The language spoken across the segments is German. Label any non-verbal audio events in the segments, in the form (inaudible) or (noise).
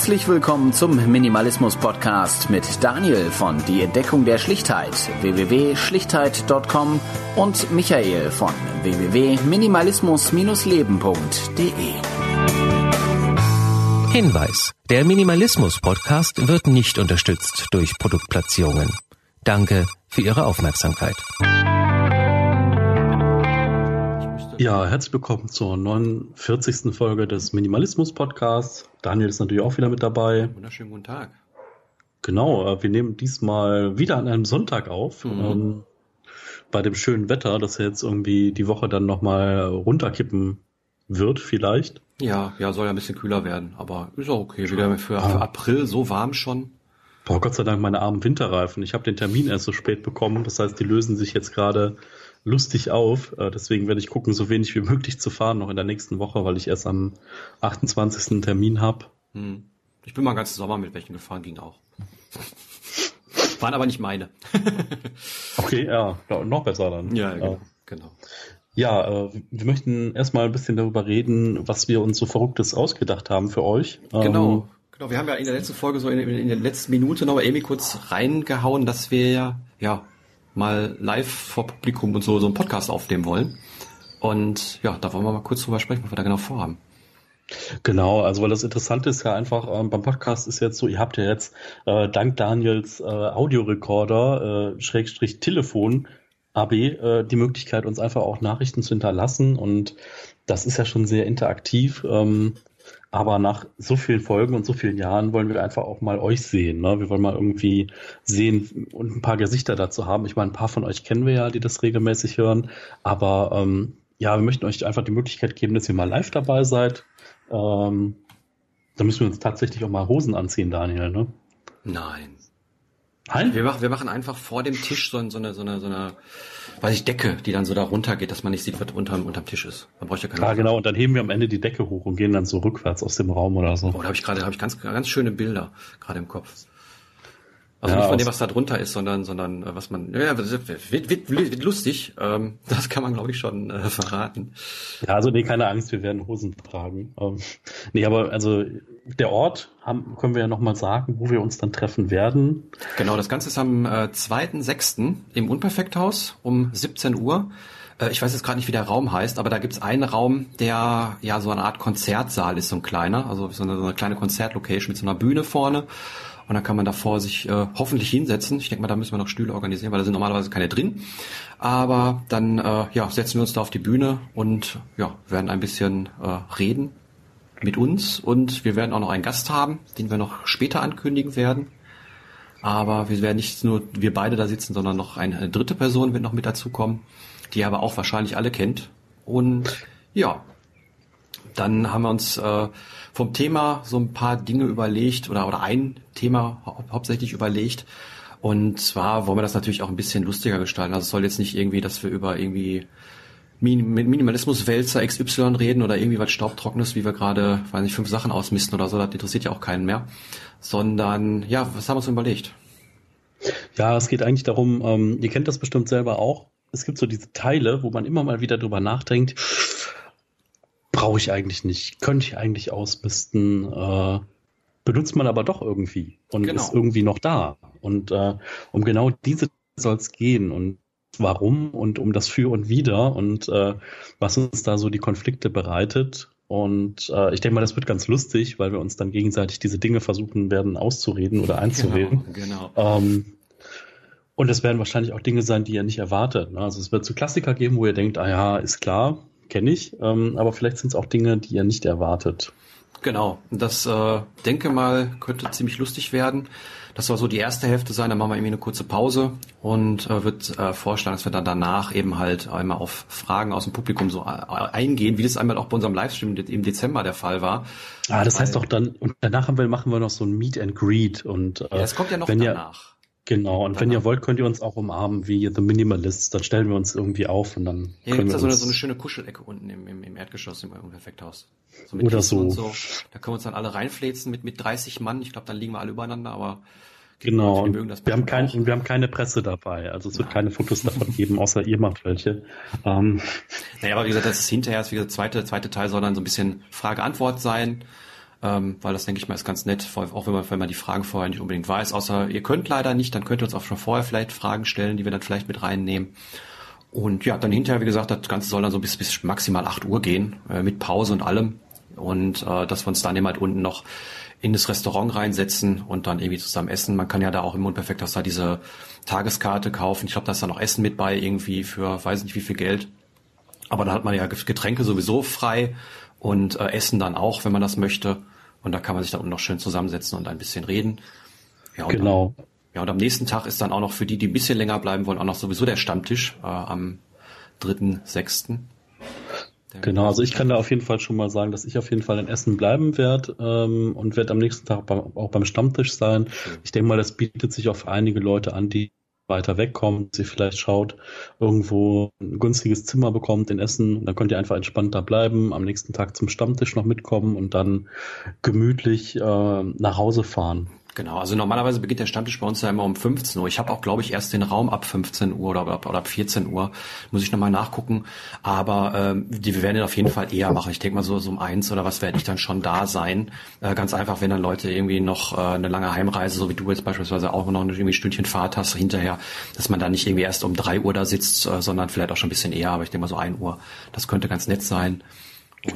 Herzlich willkommen zum Minimalismus Podcast mit Daniel von Die Entdeckung der Schlichtheit www.schlichtheit.com und Michael von www.minimalismus-leben.de. Hinweis: Der Minimalismus Podcast wird nicht unterstützt durch Produktplatzierungen. Danke für Ihre Aufmerksamkeit. Ja, herzlich willkommen zur 49. Folge des Minimalismus Podcasts. Daniel ist natürlich auch wieder mit dabei. Wunderschönen guten Tag. Genau, äh, wir nehmen diesmal wieder an einem Sonntag auf. Mhm. Ähm, bei dem schönen Wetter, dass er jetzt irgendwie die Woche dann nochmal runterkippen wird, vielleicht. Ja, ja, soll ja ein bisschen kühler werden, aber ist auch okay. Wieder für, für ah. April so warm schon. Boah, Gott sei Dank meine armen Winterreifen. Ich habe den Termin erst so spät bekommen. Das heißt, die lösen sich jetzt gerade lustig auf. Äh, deswegen werde ich gucken, so wenig wie (laughs) möglich zu fahren noch in der nächsten Woche, weil ich erst am 28. einen Termin habe. Hm. Ich bin mal ganzen Sommer mit welchen gefahren, ging auch. (laughs) Waren aber nicht meine. (laughs) okay, ja, noch besser dann. Ja, genau. genau. Ja, äh, wir möchten erstmal ein bisschen darüber reden, was wir uns so Verrücktes ausgedacht haben für euch. Genau. Ähm, genau, wir haben ja in der letzten Folge so in, in der letzten Minute noch mal Amy kurz reingehauen, dass wir ja, ja mal live vor Publikum und so, so einen Podcast aufnehmen wollen. Und ja, da wollen wir mal kurz drüber sprechen, was wir da genau vorhaben. Genau, also weil das Interessante ist ja einfach, ähm, beim Podcast ist jetzt so, ihr habt ja jetzt äh, dank Daniels äh, Audiorekorder, äh, Schrägstrich Telefon, AB, äh, die Möglichkeit, uns einfach auch Nachrichten zu hinterlassen und das ist ja schon sehr interaktiv. Ähm, aber nach so vielen Folgen und so vielen Jahren wollen wir einfach auch mal euch sehen. Ne? Wir wollen mal irgendwie sehen und ein paar Gesichter dazu haben. Ich meine, ein paar von euch kennen wir ja, die das regelmäßig hören. Aber ähm, ja, wir möchten euch einfach die Möglichkeit geben, dass ihr mal live dabei seid. Ähm, da müssen wir uns tatsächlich auch mal Hosen anziehen, Daniel, ne? Nein. Nein? Wir machen, wir machen einfach vor dem Tisch so, so eine, so eine, so eine weiß ich, Decke, die dann so da runtergeht, dass man nicht sieht, was unterm, unterm Tisch ist. Man braucht ja keine. Ja, genau. Und dann heben wir am Ende die Decke hoch und gehen dann so rückwärts aus dem Raum oder so. Oh, da habe ich gerade, habe ich ganz, ganz schöne Bilder gerade im Kopf. Also ja, nicht von dem, was da drunter ist, sondern, sondern äh, was man, ja, wird, wird, wird, wird lustig. Ähm, (laughs) das kann man, glaube ich, schon äh, verraten. Ja, also nee, keine Angst, wir werden Hosen tragen. Ähm, nee, aber also der Ort haben, können wir ja nochmal sagen, wo wir uns dann treffen werden. Genau, das Ganze ist am äh, 2.6. im Unperfekthaus um 17 Uhr. Äh, ich weiß jetzt gerade nicht, wie der Raum heißt, aber da gibt's einen Raum, der ja so eine Art Konzertsaal ist, so ein kleiner, also so eine, so eine kleine Konzertlocation mit so einer Bühne vorne. Und dann kann man davor sich äh, hoffentlich hinsetzen. Ich denke mal, da müssen wir noch Stühle organisieren, weil da sind normalerweise keine drin. Aber dann äh, ja, setzen wir uns da auf die Bühne und ja, werden ein bisschen äh, reden mit uns. Und wir werden auch noch einen Gast haben, den wir noch später ankündigen werden. Aber wir werden nicht nur wir beide da sitzen, sondern noch eine dritte Person wird noch mit dazukommen, die aber auch wahrscheinlich alle kennt. Und ja, dann haben wir uns äh, vom Thema so ein paar Dinge überlegt oder, oder ein Thema hau hauptsächlich überlegt. Und zwar wollen wir das natürlich auch ein bisschen lustiger gestalten. Also es soll jetzt nicht irgendwie, dass wir über irgendwie Minimalismus-Wälzer XY reden oder irgendwie was Staubtrockenes, wie wir gerade, weiß nicht, fünf Sachen ausmisten oder so, das interessiert ja auch keinen mehr. Sondern, ja, was haben wir uns überlegt? Ja, es geht eigentlich darum, ähm, ihr kennt das bestimmt selber auch. Es gibt so diese Teile, wo man immer mal wieder drüber nachdenkt, brauche ich eigentlich nicht, könnte ich eigentlich ausmisten, äh, benutzt man aber doch irgendwie und genau. ist irgendwie noch da. Und äh, um genau diese soll es gehen und warum und um das Für und Wider und äh, was uns da so die Konflikte bereitet. Und äh, ich denke mal, das wird ganz lustig, weil wir uns dann gegenseitig diese Dinge versuchen werden auszureden oder einzureden. Genau, genau. Ähm, und es werden wahrscheinlich auch Dinge sein, die ihr nicht erwartet. Ne? Also es wird so Klassiker geben, wo ihr denkt, ah ja, ist klar, kenne ich, ähm, aber vielleicht sind es auch Dinge, die ihr nicht erwartet. Genau, das äh, denke mal könnte ziemlich lustig werden. Das soll so die erste Hälfte sein, dann machen wir irgendwie eine kurze Pause und äh, wird äh, vorschlagen, dass wir dann danach eben halt einmal auf Fragen aus dem Publikum so äh, eingehen, wie das einmal auch bei unserem Livestream im Dezember der Fall war. Ah, das Weil, heißt doch dann, und danach haben wir, machen wir noch so ein Meet and Greet und äh, ja, das kommt ja noch danach. Genau, und wenn ihr wollt, könnt ihr uns auch umarmen wie The Minimalists. Dann stellen wir uns irgendwie auf und dann. Hier gibt es da so eine, so eine schöne Kuschelecke unten im, im, im Erdgeschoss im Perfekthaus. So mit Oder so. so. Da können wir uns dann alle reinfläzen mit, mit 30 Mann. Ich glaube, dann liegen wir alle übereinander, aber. Genau, und wir, haben kein, und wir haben keine Presse dabei. Also es wird Nein. keine Fotos davon (laughs) geben, außer ihr macht welche. Ähm. Naja, aber wie gesagt, das ist hinterher, wie gesagt, zweite, zweite Teil soll dann so ein bisschen Frage-Antwort sein. Ähm, weil das denke ich mal ist ganz nett, auch wenn man, wenn man die Fragen vorher nicht unbedingt weiß. Außer ihr könnt leider nicht, dann könnt ihr uns auch schon vorher vielleicht Fragen stellen, die wir dann vielleicht mit reinnehmen. Und ja, dann hinterher, wie gesagt, das Ganze soll dann so bis, bis maximal 8 Uhr gehen, äh, mit Pause und allem. Und äh, dass wir uns dann eben halt unten noch in das Restaurant reinsetzen und dann irgendwie zusammen essen. Man kann ja da auch im Unperfekthaus da diese Tageskarte kaufen. Ich glaube, da ist dann noch Essen mit bei, irgendwie für weiß nicht wie viel Geld. Aber da hat man ja Getränke sowieso frei und äh, Essen dann auch, wenn man das möchte. Und da kann man sich da unten noch schön zusammensetzen und ein bisschen reden. Ja, genau. Dann, ja, und am nächsten Tag ist dann auch noch für die, die ein bisschen länger bleiben wollen, auch noch sowieso der Stammtisch äh, am 3.6. Genau, also ich kann da auf jeden Fall schon mal sagen, dass ich auf jeden Fall in Essen bleiben werde ähm, und werde am nächsten Tag beim, auch beim Stammtisch sein. Ich denke mal, das bietet sich für einige Leute an, die weiter wegkommen, sie vielleicht schaut, irgendwo ein günstiges Zimmer bekommt in Essen, dann könnt ihr einfach entspannt da bleiben, am nächsten Tag zum Stammtisch noch mitkommen und dann gemütlich äh, nach Hause fahren. Genau, also normalerweise beginnt der Stammtisch bei uns ja immer um 15 Uhr. Ich habe auch, glaube ich, erst den Raum ab 15 Uhr oder, oder ab 14 Uhr. Muss ich nochmal nachgucken. Aber ähm, die, wir werden den auf jeden Fall eher machen. Ich denke mal so, so um eins oder was werde ich dann schon da sein. Äh, ganz einfach, wenn dann Leute irgendwie noch äh, eine lange Heimreise, so wie du jetzt beispielsweise auch noch irgendwie ein Stündchen Fahrt hast hinterher, dass man dann nicht irgendwie erst um drei Uhr da sitzt, äh, sondern vielleicht auch schon ein bisschen eher. Aber ich denke mal so ein Uhr. Das könnte ganz nett sein.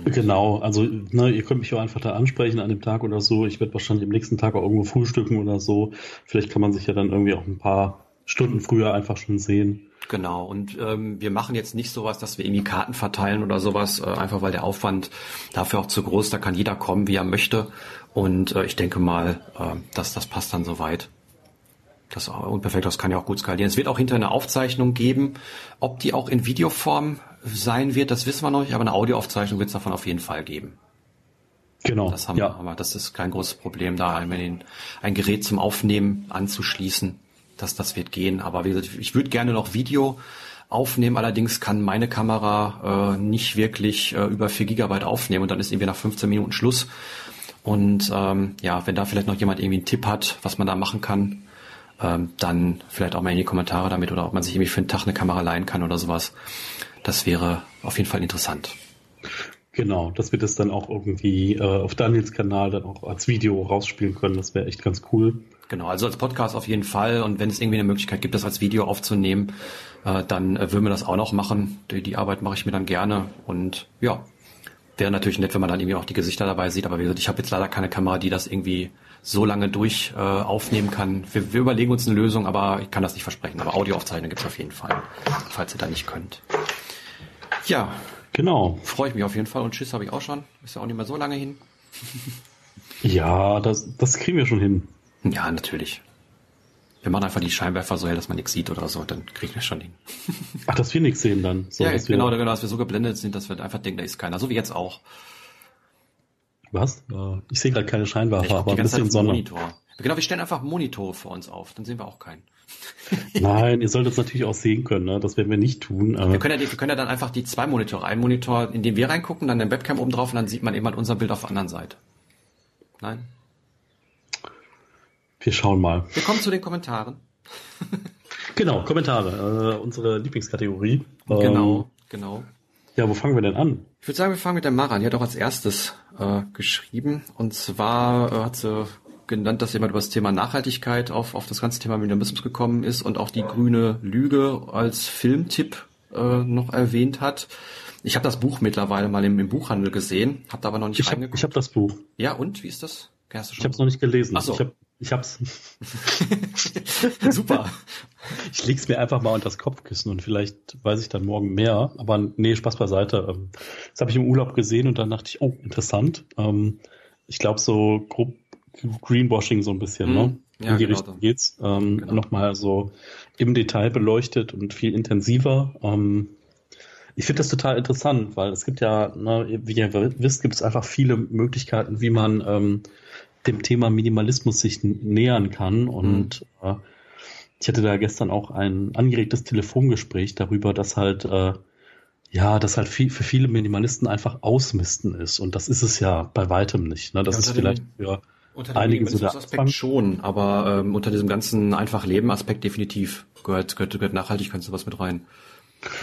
Genau, also ne, ihr könnt mich auch einfach da ansprechen an dem Tag oder so. Ich werde wahrscheinlich am nächsten Tag auch irgendwo frühstücken oder so. Vielleicht kann man sich ja dann irgendwie auch ein paar Stunden früher einfach schon sehen. Genau, und ähm, wir machen jetzt nicht sowas, dass wir irgendwie Karten verteilen oder sowas, äh, einfach weil der Aufwand dafür auch zu groß, da kann jeder kommen, wie er möchte. Und äh, ich denke mal, äh, dass das passt dann soweit. Das unperfekt, das kann ja auch gut skalieren. Es wird auch hinter eine Aufzeichnung geben. Ob die auch in Videoform sein wird, das wissen wir noch nicht, aber eine Audioaufzeichnung wird es davon auf jeden Fall geben. Genau. Das haben ja. wir, aber das ist kein großes Problem, da ein, ein Gerät zum Aufnehmen anzuschließen. Das, das wird gehen. Aber wie gesagt, ich würde gerne noch Video aufnehmen. Allerdings kann meine Kamera äh, nicht wirklich äh, über 4 Gigabyte aufnehmen und dann ist irgendwie nach 15 Minuten Schluss. Und ähm, ja, wenn da vielleicht noch jemand irgendwie einen Tipp hat, was man da machen kann, ähm, dann vielleicht auch mal in die Kommentare damit oder ob man sich irgendwie für einen Tag eine Kamera leihen kann oder sowas. Das wäre auf jeden Fall interessant. Genau, dass wir das dann auch irgendwie äh, auf Daniels Kanal dann auch als Video rausspielen können. Das wäre echt ganz cool. Genau, also als Podcast auf jeden Fall. Und wenn es irgendwie eine Möglichkeit gibt, das als Video aufzunehmen, äh, dann äh, würden wir das auch noch machen. Die, die Arbeit mache ich mir dann gerne. Und ja, wäre natürlich nett, wenn man dann irgendwie auch die Gesichter dabei sieht. Aber wie gesagt, ich habe jetzt leider keine Kamera, die das irgendwie so lange durch äh, aufnehmen kann. Wir, wir überlegen uns eine Lösung, aber ich kann das nicht versprechen. Aber Audioaufzeichnung gibt's auf jeden Fall, falls ihr da nicht könnt. Ja. Genau. Freue ich mich auf jeden Fall. Und Schiss habe ich auch schon. Ist ja auch nicht mehr so lange hin. (laughs) ja, das, das kriegen wir schon hin. Ja, natürlich. Wir machen einfach die Scheinwerfer so hell, dass man nichts sieht oder so, dann kriegen wir schon hin. (laughs) Ach, dass wir nichts sehen dann. So, ja, genau, genau, dass wir so geblendet sind, dass wir einfach denken, da ist keiner. So wie jetzt auch. Was? Ich sehe gerade keine Scheinwerfer, aber ein bisschen Sonne. Monitor. Genau, wir stellen einfach Monitore vor uns auf, dann sehen wir auch keinen. Nein, ihr solltet es natürlich auch sehen können, ne? das werden wir nicht tun. Wir können, ja, wir können ja dann einfach die zwei Monitore, ein Monitor, in den wir reingucken, dann den Webcam oben drauf und dann sieht man eben halt unser Bild auf der anderen Seite. Nein? Wir schauen mal. Wir kommen zu den Kommentaren. genau, Kommentare, äh, unsere Lieblingskategorie. Genau, ähm, genau. Ja, wo fangen wir denn an? Ich würde sagen, wir fangen mit der Mara. Die hat auch als erstes äh, geschrieben. Und zwar äh, hat sie genannt, dass jemand über das Thema Nachhaltigkeit auf, auf das ganze Thema Minimalismus gekommen ist und auch die grüne Lüge als Filmtipp äh, noch erwähnt hat. Ich habe das Buch mittlerweile mal im, im Buchhandel gesehen, habe da aber noch nicht ich reingeguckt. Hab, ich habe das Buch. Ja, und wie ist das? ich habe es noch nicht gelesen. Ach so. Ich habe ich hab's. (laughs) Super. Ich leg's mir einfach mal unter das Kopfkissen und vielleicht weiß ich dann morgen mehr. Aber nee, Spaß beiseite. Ähm, das habe ich im Urlaub gesehen und dann dachte ich, oh, interessant. Ähm, ich glaube, so grob Greenwashing so ein bisschen, mhm. ne? Ja, In die genau Richtung geht's. Ähm, genau. Nochmal so im Detail beleuchtet und viel intensiver. Ähm, ich finde das total interessant, weil es gibt ja, ne, wie ihr wisst, gibt es einfach viele Möglichkeiten, wie man ähm, dem Thema Minimalismus sich nähern kann. Und mhm. äh, ich hatte da gestern auch ein angeregtes Telefongespräch darüber, dass halt äh, ja, das halt viel, für viele Minimalisten einfach Ausmisten ist. Und das ist es ja bei weitem nicht. Ne? Das ja, ist vielleicht für unter einige so der Aspekt schon, aber ähm, unter diesem ganzen einfach Leben Aspekt definitiv gehört, gehört, gehört Nachhaltigkeit sowas mit rein.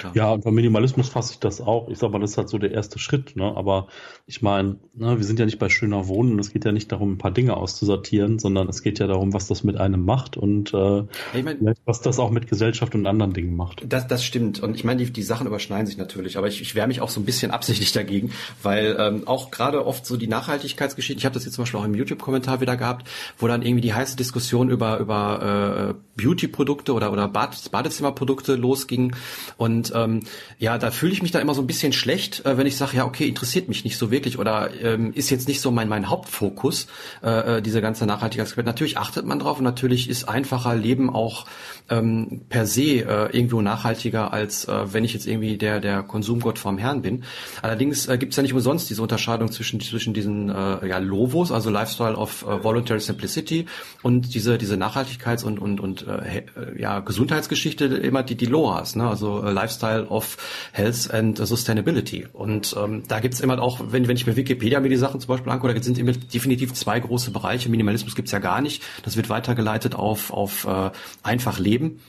Ja. ja, und beim Minimalismus fasse ich das auch. Ich sag mal, das ist halt so der erste Schritt, ne? Aber ich meine, ne, wir sind ja nicht bei schöner Wohnen. Es geht ja nicht darum, ein paar Dinge auszusortieren, sondern es geht ja darum, was das mit einem macht und äh, ich mein, was das auch mit Gesellschaft und anderen Dingen macht. Das, das stimmt. Und ich meine, die, die Sachen überschneiden sich natürlich, aber ich, ich wehre mich auch so ein bisschen absichtlich dagegen, weil ähm, auch gerade oft so die Nachhaltigkeitsgeschichte, ich habe das jetzt zum Beispiel auch im YouTube-Kommentar wieder gehabt, wo dann irgendwie die heiße Diskussion über, über äh, Beauty-Produkte oder, oder Bad, Badezimmerprodukte losging. Und ähm, ja, da fühle ich mich da immer so ein bisschen schlecht, äh, wenn ich sage, ja, okay, interessiert mich nicht so wirklich oder ähm, ist jetzt nicht so mein, mein Hauptfokus, äh, äh diese ganze Nachhaltigkeit. Natürlich achtet man drauf und natürlich ist einfacher Leben auch ähm, per se äh, irgendwo nachhaltiger, als äh, wenn ich jetzt irgendwie der, der Konsumgott vom Herrn bin. Allerdings äh, gibt es ja nicht umsonst diese Unterscheidung zwischen, zwischen diesen äh, ja, Lovos, also Lifestyle of äh, Voluntary Simplicity und diese, diese Nachhaltigkeits- und, und, und äh, ja, Gesundheitsgeschichte immer die, die Loas, ne? also äh, Lifestyle of Health and Sustainability. Und ähm, da gibt's immer auch, wenn, wenn ich mir Wikipedia mir die Sachen zum Beispiel angucke, da sind immer definitiv zwei große Bereiche. Minimalismus gibt's ja gar nicht. Das wird weitergeleitet auf, auf äh, einfach Leben.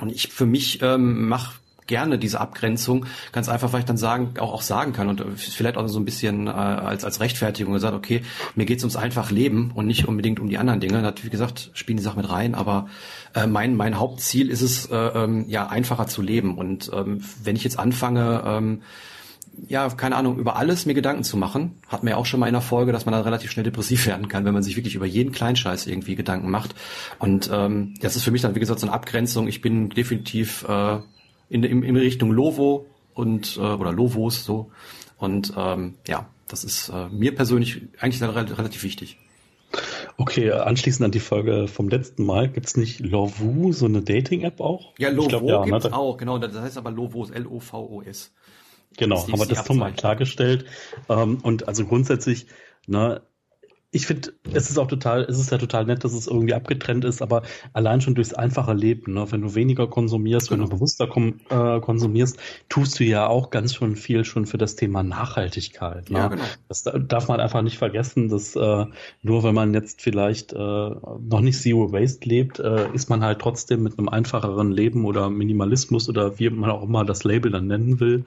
Und ich für mich ähm, mache gerne diese Abgrenzung, ganz einfach, weil ich dann sagen, auch, auch sagen kann und vielleicht auch so ein bisschen äh, als, als Rechtfertigung gesagt, okay, mir geht's ums einfach Leben und nicht unbedingt um die anderen Dinge. Natürlich, gesagt, spielen die Sachen mit rein, aber äh, mein, mein Hauptziel ist es, äh, ähm, ja, einfacher zu leben. Und ähm, wenn ich jetzt anfange, ähm, ja, keine Ahnung, über alles mir Gedanken zu machen. Hat mir auch schon mal in der Folge, dass man dann relativ schnell depressiv (laughs) werden kann, wenn man sich wirklich über jeden Kleinscheiß irgendwie Gedanken macht. Und ähm, das ist für mich dann, wie gesagt, so eine Abgrenzung. Ich bin definitiv äh, in, in, in Richtung Lovo und äh, oder Lovos so. Und ähm, ja, das ist äh, mir persönlich eigentlich relativ wichtig. Okay, anschließend an die Folge vom letzten Mal, gibt's nicht Lovu, so eine Dating-App auch? Ja, Lovo glaub, ja, gibt's ne? auch, genau, das heißt aber Lovos, L-O-V-O-S. Genau, haben wir das doch mal klargestellt. Ähm, und also grundsätzlich, ne, ich finde, es ist auch total, es ist ja total nett, dass es irgendwie abgetrennt ist, aber allein schon durchs einfache Leben, ne, wenn du weniger konsumierst, genau. wenn du genau. bewusster kom äh, konsumierst, tust du ja auch ganz schon viel schon für das Thema Nachhaltigkeit. Ne? Ja, genau. Das darf man einfach nicht vergessen, dass äh, nur wenn man jetzt vielleicht äh, noch nicht Zero Waste lebt, äh, ist man halt trotzdem mit einem einfacheren Leben oder Minimalismus oder wie man auch immer das Label dann nennen will,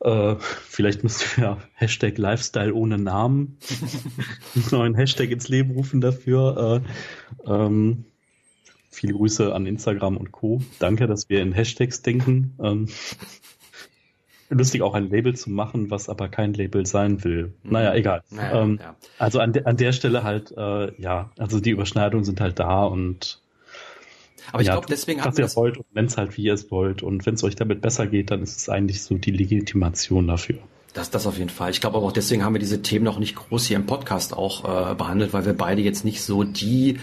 äh, vielleicht müssten wir Hashtag Lifestyle ohne Namen einen (laughs) neuen Hashtag ins Leben rufen dafür. Äh, ähm, viele Grüße an Instagram und Co. Danke, dass wir in Hashtags denken. Ähm, lustig auch ein Label zu machen, was aber kein Label sein will. Mhm. Naja, egal. Naja, ähm, ja. Also an, de an der Stelle halt, äh, ja, also die Überschneidungen sind halt da und aber ich ja, glaube, deswegen wir das... wollt und wenn es halt wie ihr es wollt und wenn es euch damit besser geht, dann ist es eigentlich so die Legitimation dafür. Das, das auf jeden Fall. Ich glaube aber auch deswegen haben wir diese Themen noch nicht groß hier im Podcast auch äh, behandelt, weil wir beide jetzt nicht so die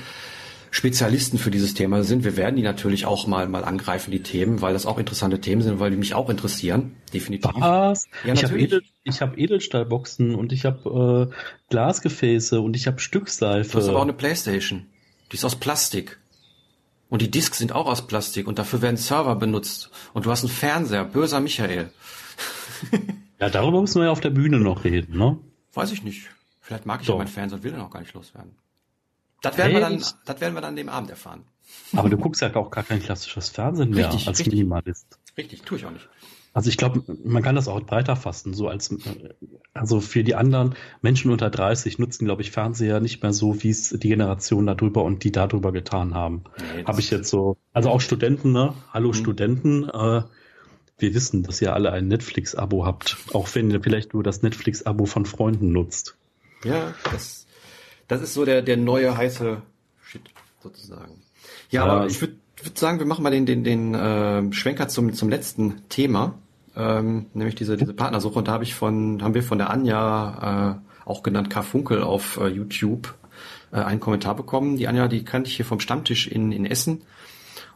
Spezialisten für dieses Thema sind. Wir werden die natürlich auch mal mal angreifen, die Themen, weil das auch interessante Themen sind, weil die mich auch interessieren. Definitiv. Was? Ja, ich habe Edel, hab Edelstahlboxen und ich habe äh, Glasgefäße und ich habe Stückseife. Du hast aber auch eine Playstation. Die ist aus Plastik. Und die Disks sind auch aus Plastik und dafür werden Server benutzt. Und du hast einen Fernseher, böser Michael. (laughs) ja, darüber müssen wir ja auf der Bühne noch reden, ne? Weiß ich nicht. Vielleicht mag ich ja meinen Fernseher und will den auch gar nicht loswerden. Das werden, hey, wir dann, das werden wir dann dem Abend erfahren. Aber du guckst ja auch gar kein klassisches Fernsehen mehr richtig, als richtig. Minimalist. Richtig, tue ich auch nicht. Also ich glaube, man kann das auch breiter fassen, so als also für die anderen Menschen unter 30 nutzen, glaube ich, Fernseher nicht mehr so, wie es die Generation darüber und die darüber getan haben. Nee, Habe ich jetzt so, also auch Studenten, ne? Hallo mhm. Studenten, äh, wir wissen, dass ihr alle ein Netflix-Abo habt, auch wenn ihr vielleicht nur das Netflix-Abo von Freunden nutzt. Ja, das, das ist so der, der neue heiße Shit sozusagen. Ja, ja aber ich würde würd sagen, wir machen mal den, den, den äh, Schwenker zum, zum letzten Thema ähm, nämlich diese, diese Partnersuche. Und da habe ich von, haben wir von der Anja, äh, auch genannt Karfunkel auf äh, YouTube, äh, einen Kommentar bekommen. Die Anja, die kannte ich hier vom Stammtisch in, in Essen.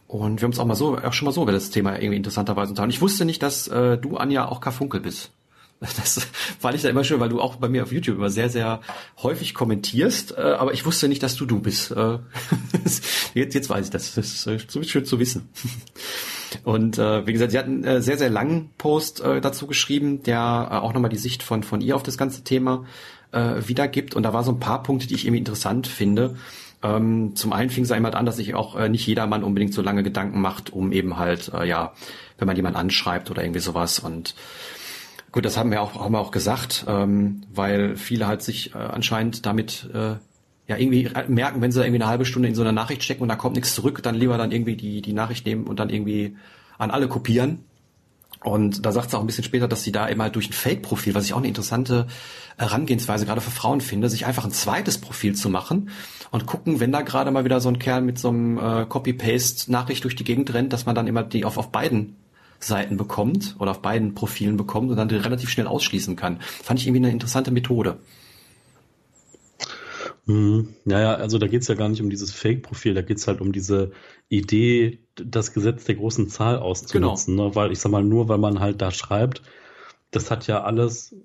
Und wir haben uns auch mal so, auch schon mal so über das Thema irgendwie interessanterweise unterhalten. Ich wusste nicht, dass äh, du, Anja, auch Karfunkel bist. (laughs) Das fand ich da immer schön, weil du auch bei mir auf YouTube immer sehr, sehr häufig kommentierst, äh, aber ich wusste nicht, dass du du bist. Äh, (laughs) jetzt, jetzt weiß ich das. Das ist schön zu wissen. Und äh, wie gesagt, sie hat einen äh, sehr, sehr langen Post äh, dazu geschrieben, der äh, auch nochmal die Sicht von, von ihr auf das ganze Thema äh, wiedergibt. Und da war so ein paar Punkte, die ich irgendwie interessant finde. Ähm, zum einen fing es einmal an, dass sich auch äh, nicht jedermann unbedingt so lange Gedanken macht, um eben halt, äh, ja, wenn man jemanden anschreibt oder irgendwie sowas. Und gut, das haben wir auch, haben wir auch gesagt, ähm, weil viele halt sich äh, anscheinend damit äh, ja irgendwie merken, wenn sie irgendwie eine halbe Stunde in so einer Nachricht stecken und da kommt nichts zurück, dann lieber dann irgendwie die, die Nachricht nehmen und dann irgendwie an alle kopieren. Und da sagt sie auch ein bisschen später, dass sie da immer durch ein Fake-Profil, was ich auch eine interessante Herangehensweise gerade für Frauen finde, sich einfach ein zweites Profil zu machen und gucken, wenn da gerade mal wieder so ein Kerl mit so einem äh, Copy-Paste-Nachricht durch die Gegend rennt, dass man dann immer die auf, auf beiden Seiten bekommt oder auf beiden Profilen bekommt und dann relativ schnell ausschließen kann. Fand ich irgendwie eine interessante Methode. Mhm. Naja, also da geht's ja gar nicht um dieses Fake-Profil, da geht's halt um diese Idee, das Gesetz der großen Zahl auszunutzen. Genau. Ne? Weil ich sag mal, nur weil man halt da schreibt, das hat ja alles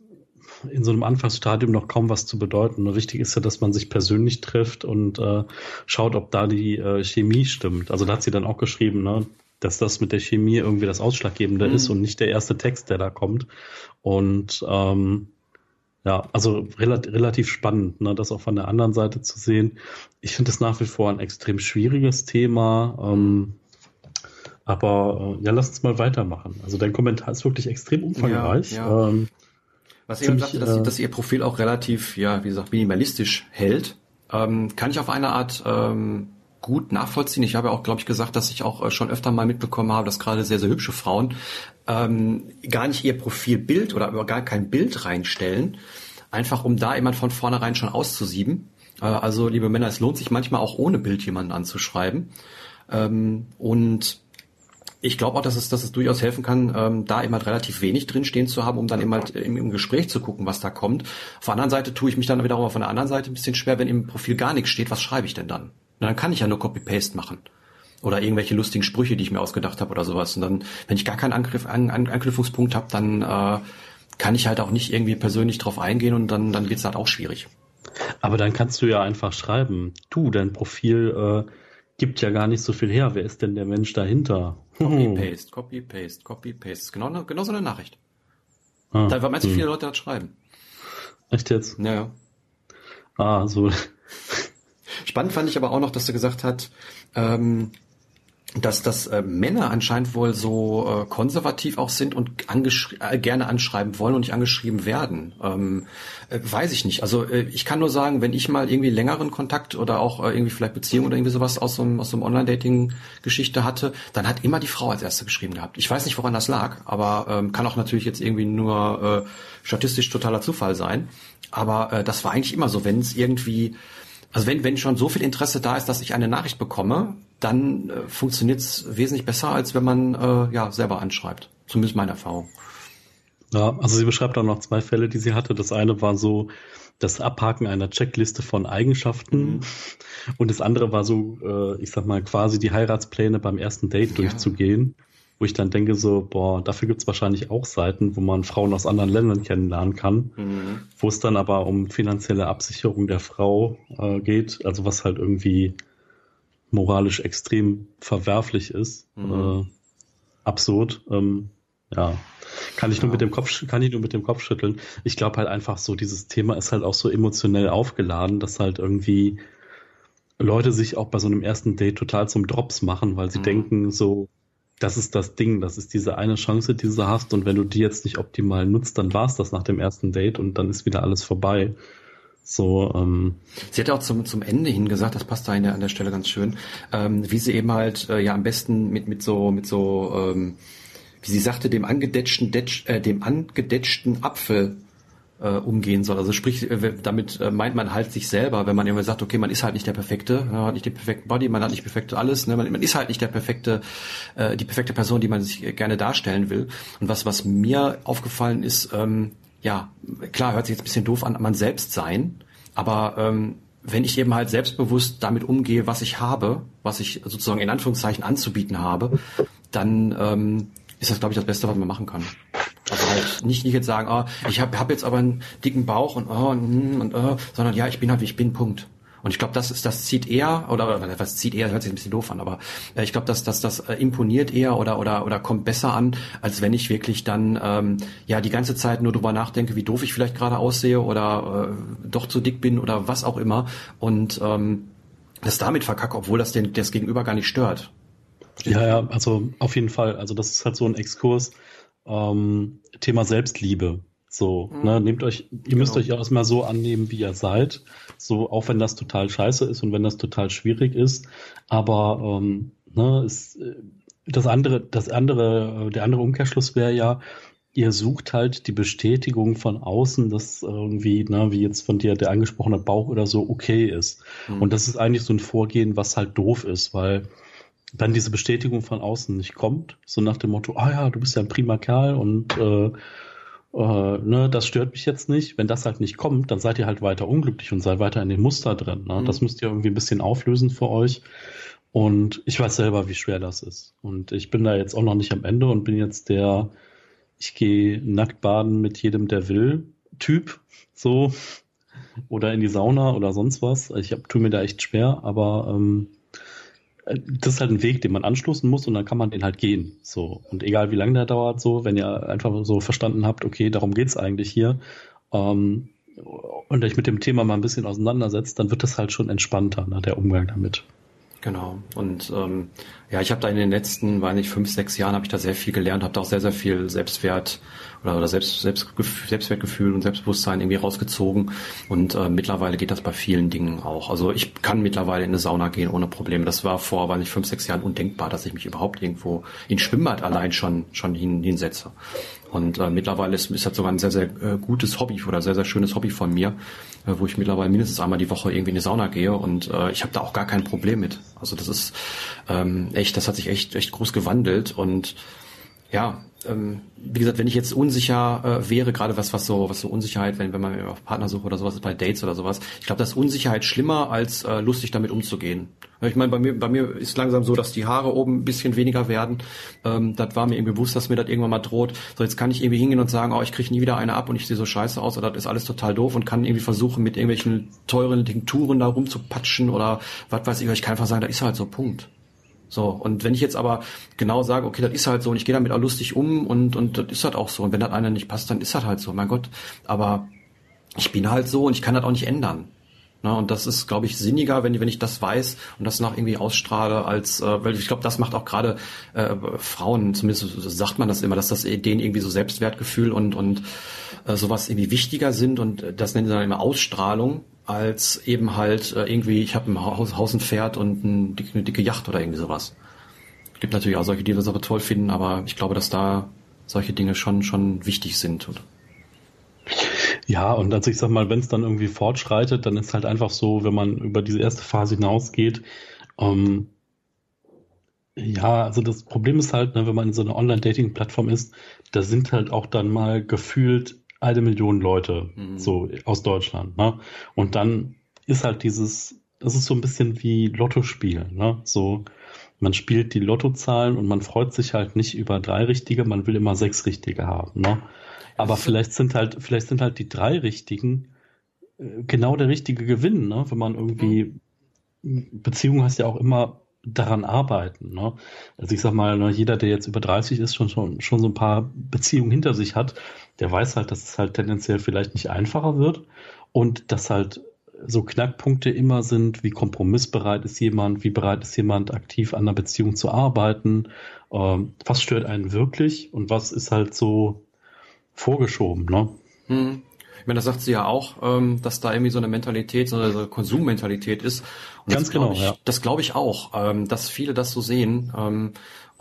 in so einem Anfangsstadium noch kaum was zu bedeuten. Wichtig ist ja, dass man sich persönlich trifft und äh, schaut, ob da die äh, Chemie stimmt. Also da hat sie dann auch geschrieben, ne, dass das mit der Chemie irgendwie das Ausschlaggebende mhm. ist und nicht der erste Text, der da kommt. Und ähm, ja, also relativ, relativ spannend, ne, das auch von der anderen Seite zu sehen. Ich finde es nach wie vor ein extrem schwieriges Thema. Ähm, aber äh, ja, lass uns mal weitermachen. Also dein Kommentar ist wirklich extrem umfangreich. Ja, ja. Ähm, Was ihr sagte, dass, äh, dass ihr Profil auch relativ, ja, wie gesagt, minimalistisch hält, ähm, kann ich auf eine Art ähm, gut nachvollziehen. Ich habe ja auch, glaube ich, gesagt, dass ich auch äh, schon öfter mal mitbekommen habe, dass gerade sehr, sehr hübsche Frauen ähm, gar nicht ihr Profilbild oder gar kein Bild reinstellen, einfach um da jemand von vornherein schon auszusieben. Äh, also, liebe Männer, es lohnt sich manchmal auch ohne Bild jemanden anzuschreiben. Ähm, und ich glaube auch, dass es, dass es durchaus helfen kann, ähm, da immer relativ wenig drin stehen zu haben, um dann immer im, im, Gespräch zu gucken, was da kommt. Auf der anderen Seite tue ich mich dann wiederum von der anderen Seite ein bisschen schwer, wenn im Profil gar nichts steht, was schreibe ich denn dann? Na, dann kann ich ja nur Copy-Paste machen. Oder irgendwelche lustigen Sprüche, die ich mir ausgedacht habe oder sowas. Und dann, wenn ich gar keinen Angriff, An An Anknüpfungspunkt habe, dann äh, kann ich halt auch nicht irgendwie persönlich drauf eingehen und dann, dann wird's halt auch schwierig. Aber dann kannst du ja einfach schreiben, du, dein Profil äh, gibt ja gar nicht so viel her. Wer ist denn der Mensch dahinter? Copy-Paste, Copy-Paste, Copy-Paste. Genau, genau so eine Nachricht. Ah, da meinst du, hm. viele Leute das schreiben. Echt jetzt? Ja, ja. Ah, so. Spannend fand ich aber auch noch, dass du gesagt hast, ähm, dass das äh, Männer anscheinend wohl so äh, konservativ auch sind und äh, gerne anschreiben wollen und nicht angeschrieben werden. Ähm, äh, weiß ich nicht. Also äh, ich kann nur sagen, wenn ich mal irgendwie längeren Kontakt oder auch äh, irgendwie vielleicht Beziehung oder irgendwie sowas aus so einem, aus so einem Online-Dating-Geschichte hatte, dann hat immer die Frau als erste geschrieben gehabt. Ich weiß nicht, woran das lag, aber ähm, kann auch natürlich jetzt irgendwie nur äh, statistisch totaler Zufall sein. Aber äh, das war eigentlich immer so, wenn es irgendwie also wenn, wenn schon so viel Interesse da ist, dass ich eine Nachricht bekomme, dann äh, funktioniert es wesentlich besser, als wenn man äh, ja selber anschreibt. Zumindest meine Erfahrung. Ja, also sie beschreibt auch noch zwei Fälle, die sie hatte. Das eine war so das Abhaken einer Checkliste von Eigenschaften mhm. und das andere war so, äh, ich sag mal, quasi die Heiratspläne beim ersten Date ja. durchzugehen wo ich dann denke so, boah, dafür gibt's wahrscheinlich auch Seiten, wo man Frauen aus anderen Ländern kennenlernen kann, mhm. wo es dann aber um finanzielle Absicherung der Frau äh, geht, also was halt irgendwie moralisch extrem verwerflich ist, mhm. äh, absurd. Ähm, ja, kann ich nur mit dem Kopf, kann ich nur mit dem Kopf schütteln. Ich glaube halt einfach so, dieses Thema ist halt auch so emotionell aufgeladen, dass halt irgendwie Leute sich auch bei so einem ersten Date total zum Drops machen, weil sie mhm. denken so, das ist das Ding, das ist diese eine Chance, die du hast und wenn du die jetzt nicht optimal nutzt, dann war es das nach dem ersten Date und dann ist wieder alles vorbei. So, ähm, sie hat auch zum, zum Ende hin gesagt, das passt da an der, an der Stelle ganz schön, ähm, wie sie eben halt äh, ja am besten mit, mit so, mit so, ähm, wie sie sagte, dem angedetschten, äh, dem angedetschten Apfel äh, umgehen soll. Also sprich, äh, damit äh, meint man halt sich selber, wenn man immer sagt, okay, man ist halt nicht der perfekte, man hat nicht den perfekten Body, man hat nicht perfekt alles, ne? man, man ist halt nicht der perfekte, äh, die perfekte Person, die man sich gerne darstellen will. Und was, was mir aufgefallen ist, ähm, ja, klar, hört sich jetzt ein bisschen doof an, man selbst sein, aber ähm, wenn ich eben halt selbstbewusst damit umgehe, was ich habe, was ich sozusagen in Anführungszeichen anzubieten habe, dann ähm, ist das, glaube ich, das Beste, was man machen kann. Also halt nicht, nicht jetzt sagen, oh, ich habe hab jetzt aber einen dicken Bauch und oh, und, und oh, sondern ja, ich bin halt wie ich bin, Punkt. Und ich glaube, das ist, das zieht eher, oder was zieht eher, hört sich ein bisschen doof an, aber äh, ich glaube, dass, dass das äh, imponiert eher oder, oder, oder kommt besser an, als wenn ich wirklich dann ähm, ja die ganze Zeit nur drüber nachdenke, wie doof ich vielleicht gerade aussehe oder äh, doch zu dick bin oder was auch immer. Und ähm, das damit verkacke, obwohl das den, das Gegenüber gar nicht stört. Ja, ja, also auf jeden Fall. Also das ist halt so ein Exkurs. Ähm, Thema Selbstliebe. So, mhm. ne, nehmt euch, ihr genau. müsst euch erstmal so annehmen, wie ihr seid. So, auch wenn das total scheiße ist und wenn das total schwierig ist. Aber ähm, ne, ist, äh, das andere, das andere, äh, der andere Umkehrschluss wäre ja, ihr sucht halt die Bestätigung von außen, dass irgendwie, ne, wie jetzt von dir der angesprochene Bauch oder so okay ist. Mhm. Und das ist eigentlich so ein Vorgehen, was halt doof ist, weil dann diese Bestätigung von außen nicht kommt, so nach dem Motto, ah ja, du bist ja ein prima Kerl und äh, äh, ne, das stört mich jetzt nicht. Wenn das halt nicht kommt, dann seid ihr halt weiter unglücklich und seid weiter in dem Muster drin. Ne? Mhm. Das müsst ihr irgendwie ein bisschen auflösen für euch. Und ich weiß selber, wie schwer das ist. Und ich bin da jetzt auch noch nicht am Ende und bin jetzt der, ich gehe nackt baden mit jedem, der will, Typ. So. Oder in die Sauna oder sonst was. Ich hab, tue mir da echt schwer, aber ähm, das ist halt ein Weg, den man anstoßen muss und dann kann man den halt gehen. So. Und egal wie lange der dauert, so, wenn ihr einfach so verstanden habt, okay, darum geht's eigentlich hier, ähm, und euch mit dem Thema mal ein bisschen auseinandersetzt, dann wird das halt schon entspannter, ne, der Umgang damit. Genau. Und ähm, ja, ich habe da in den letzten, weiß nicht, fünf, sechs Jahren habe ich da sehr viel gelernt, habe da auch sehr, sehr viel Selbstwert oder, oder Selbst, Selbst, Selbstwertgefühl und Selbstbewusstsein irgendwie rausgezogen. Und äh, mittlerweile geht das bei vielen Dingen auch. Also ich kann mittlerweile in eine Sauna gehen ohne Probleme. Das war vor, weiß nicht, fünf, sechs Jahren undenkbar, dass ich mich überhaupt irgendwo in Schwimmbad allein schon schon hin, hinsetze. Und äh, mittlerweile ist, ist das sogar ein sehr, sehr äh, gutes Hobby oder sehr, sehr schönes Hobby von mir, äh, wo ich mittlerweile mindestens einmal die Woche irgendwie in die Sauna gehe und äh, ich habe da auch gar kein Problem mit. Also das ist ähm, echt, das hat sich echt, echt groß gewandelt und ja, ähm, wie gesagt, wenn ich jetzt unsicher äh, wäre, gerade was, was so, was so Unsicherheit, wenn, wenn man auf Partnersuche oder sowas ist, bei Dates oder sowas, ich glaube, das ist Unsicherheit schlimmer, als äh, lustig damit umzugehen. Ich meine, bei mir, bei mir ist langsam so, dass die Haare oben ein bisschen weniger werden. Ähm, das war mir irgendwie bewusst, dass mir das irgendwann mal droht. So, jetzt kann ich irgendwie hingehen und sagen, oh, ich kriege nie wieder eine ab und ich sehe so scheiße aus oder das ist alles total doof und kann irgendwie versuchen, mit irgendwelchen teuren Tinkturen da rumzupatschen oder was weiß ich, ich kann einfach sagen, das ist halt so, Punkt. So, und wenn ich jetzt aber genau sage, okay, das ist halt so und ich gehe damit auch lustig um und, und das ist halt auch so. Und wenn das einer nicht passt, dann ist das halt so, mein Gott. Aber ich bin halt so und ich kann das auch nicht ändern. Na, und das ist, glaube ich, sinniger, wenn, wenn ich das weiß und das nach irgendwie ausstrahle, als, äh, weil ich glaube, das macht auch gerade äh, Frauen, zumindest sagt man das immer, dass das denen irgendwie so Selbstwertgefühl und, und äh, sowas irgendwie wichtiger sind und das nennen sie dann immer Ausstrahlung als eben halt äh, irgendwie, ich habe ein Haus, Haus, ein Pferd und ein, eine dicke Yacht oder irgendwie sowas. Gibt natürlich auch solche, die das aber toll finden, aber ich glaube, dass da solche Dinge schon schon wichtig sind. Ja, und also ich sag mal, wenn es dann irgendwie fortschreitet, dann ist halt einfach so, wenn man über diese erste Phase hinausgeht, ähm, ja, also das Problem ist halt, ne, wenn man in so einer Online-Dating-Plattform ist, da sind halt auch dann mal gefühlt eine Million Leute, mhm. so aus Deutschland. Ne? Und dann ist halt dieses, das ist so ein bisschen wie Lottospiel. Ne? So, man spielt die Lottozahlen und man freut sich halt nicht über drei richtige, man will immer sechs richtige haben. Ne? Aber vielleicht sind halt, vielleicht sind halt die drei richtigen äh, genau der richtige Gewinn, ne? wenn man irgendwie mhm. Beziehung hast ja auch immer daran arbeiten. Ne? Also ich sag mal, ne, jeder, der jetzt über 30 ist, schon, schon, schon so ein paar Beziehungen hinter sich hat, der weiß halt, dass es halt tendenziell vielleicht nicht einfacher wird und dass halt so Knackpunkte immer sind, wie kompromissbereit ist jemand, wie bereit ist jemand, aktiv an einer Beziehung zu arbeiten, ähm, was stört einen wirklich und was ist halt so vorgeschoben, ne? Hm. Ich meine, das sagt sie ja auch, ähm, dass da irgendwie so eine Mentalität, so eine Konsummentalität ist. Und Ganz genau, ich, ja. Das glaube ich auch, ähm, dass viele das so sehen. Ähm,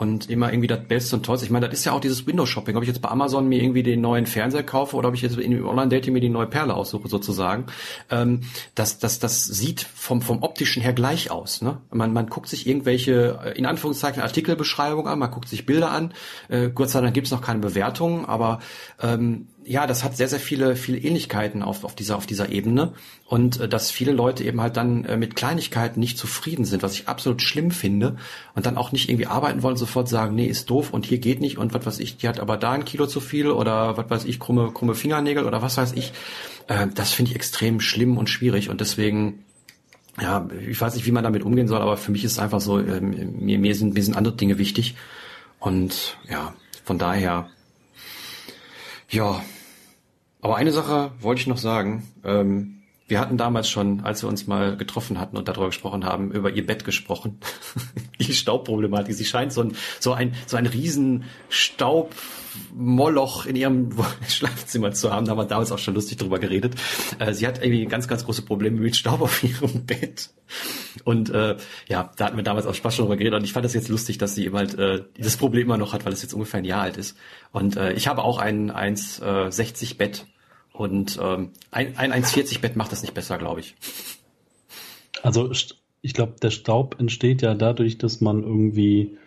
und immer irgendwie das Beste und Tollste. Ich meine, das ist ja auch dieses Windows-Shopping. Ob ich jetzt bei Amazon mir irgendwie den neuen Fernseher kaufe oder ob ich jetzt in Online-Dating mir die neue Perle aussuche sozusagen, ähm, das, das, das sieht vom, vom optischen her gleich aus. Ne? Man, man guckt sich irgendwelche, äh, in Anführungszeichen, Artikelbeschreibungen an, man guckt sich Bilder an. Äh, Gott sei Dank gibt's noch keine Bewertungen, aber ähm, ja, das hat sehr, sehr viele, viele Ähnlichkeiten auf, auf dieser, auf dieser Ebene. Und äh, dass viele Leute eben halt dann äh, mit Kleinigkeiten nicht zufrieden sind, was ich absolut schlimm finde. Und dann auch nicht irgendwie arbeiten wollen, sofort sagen, nee, ist doof und hier geht nicht und was weiß ich, die hat aber da ein Kilo zu viel oder was weiß ich, krumme, krumme Fingernägel oder was weiß ich. Äh, das finde ich extrem schlimm und schwierig. Und deswegen ja, ich weiß nicht, wie man damit umgehen soll, aber für mich ist es einfach so, ähm, mir, mir, sind, mir sind andere Dinge wichtig. Und ja, von daher, ja. Aber eine Sache wollte ich noch sagen. Ähm, wir hatten damals schon, als wir uns mal getroffen hatten und darüber gesprochen haben, über ihr Bett gesprochen. (laughs) die Staubproblematik. Sie scheint so ein, so ein, so ein riesen Staubmoloch in ihrem (laughs) Schlafzimmer zu haben. Da haben wir damals auch schon lustig drüber geredet. Äh, sie hat irgendwie ganz, ganz große Probleme mit Staub auf ihrem (laughs) Bett. Und äh, ja, da hatten wir damals auch Spaß drüber geredet. Und ich fand das jetzt lustig, dass sie eben halt äh, dieses Problem immer noch hat, weil es jetzt ungefähr ein Jahr alt ist. Und äh, ich habe auch ein 1,60 äh, Bett und ähm, ein, ein 1,40 Bett macht das nicht besser, glaube ich. Also ich glaube, der Staub entsteht ja dadurch, dass man irgendwie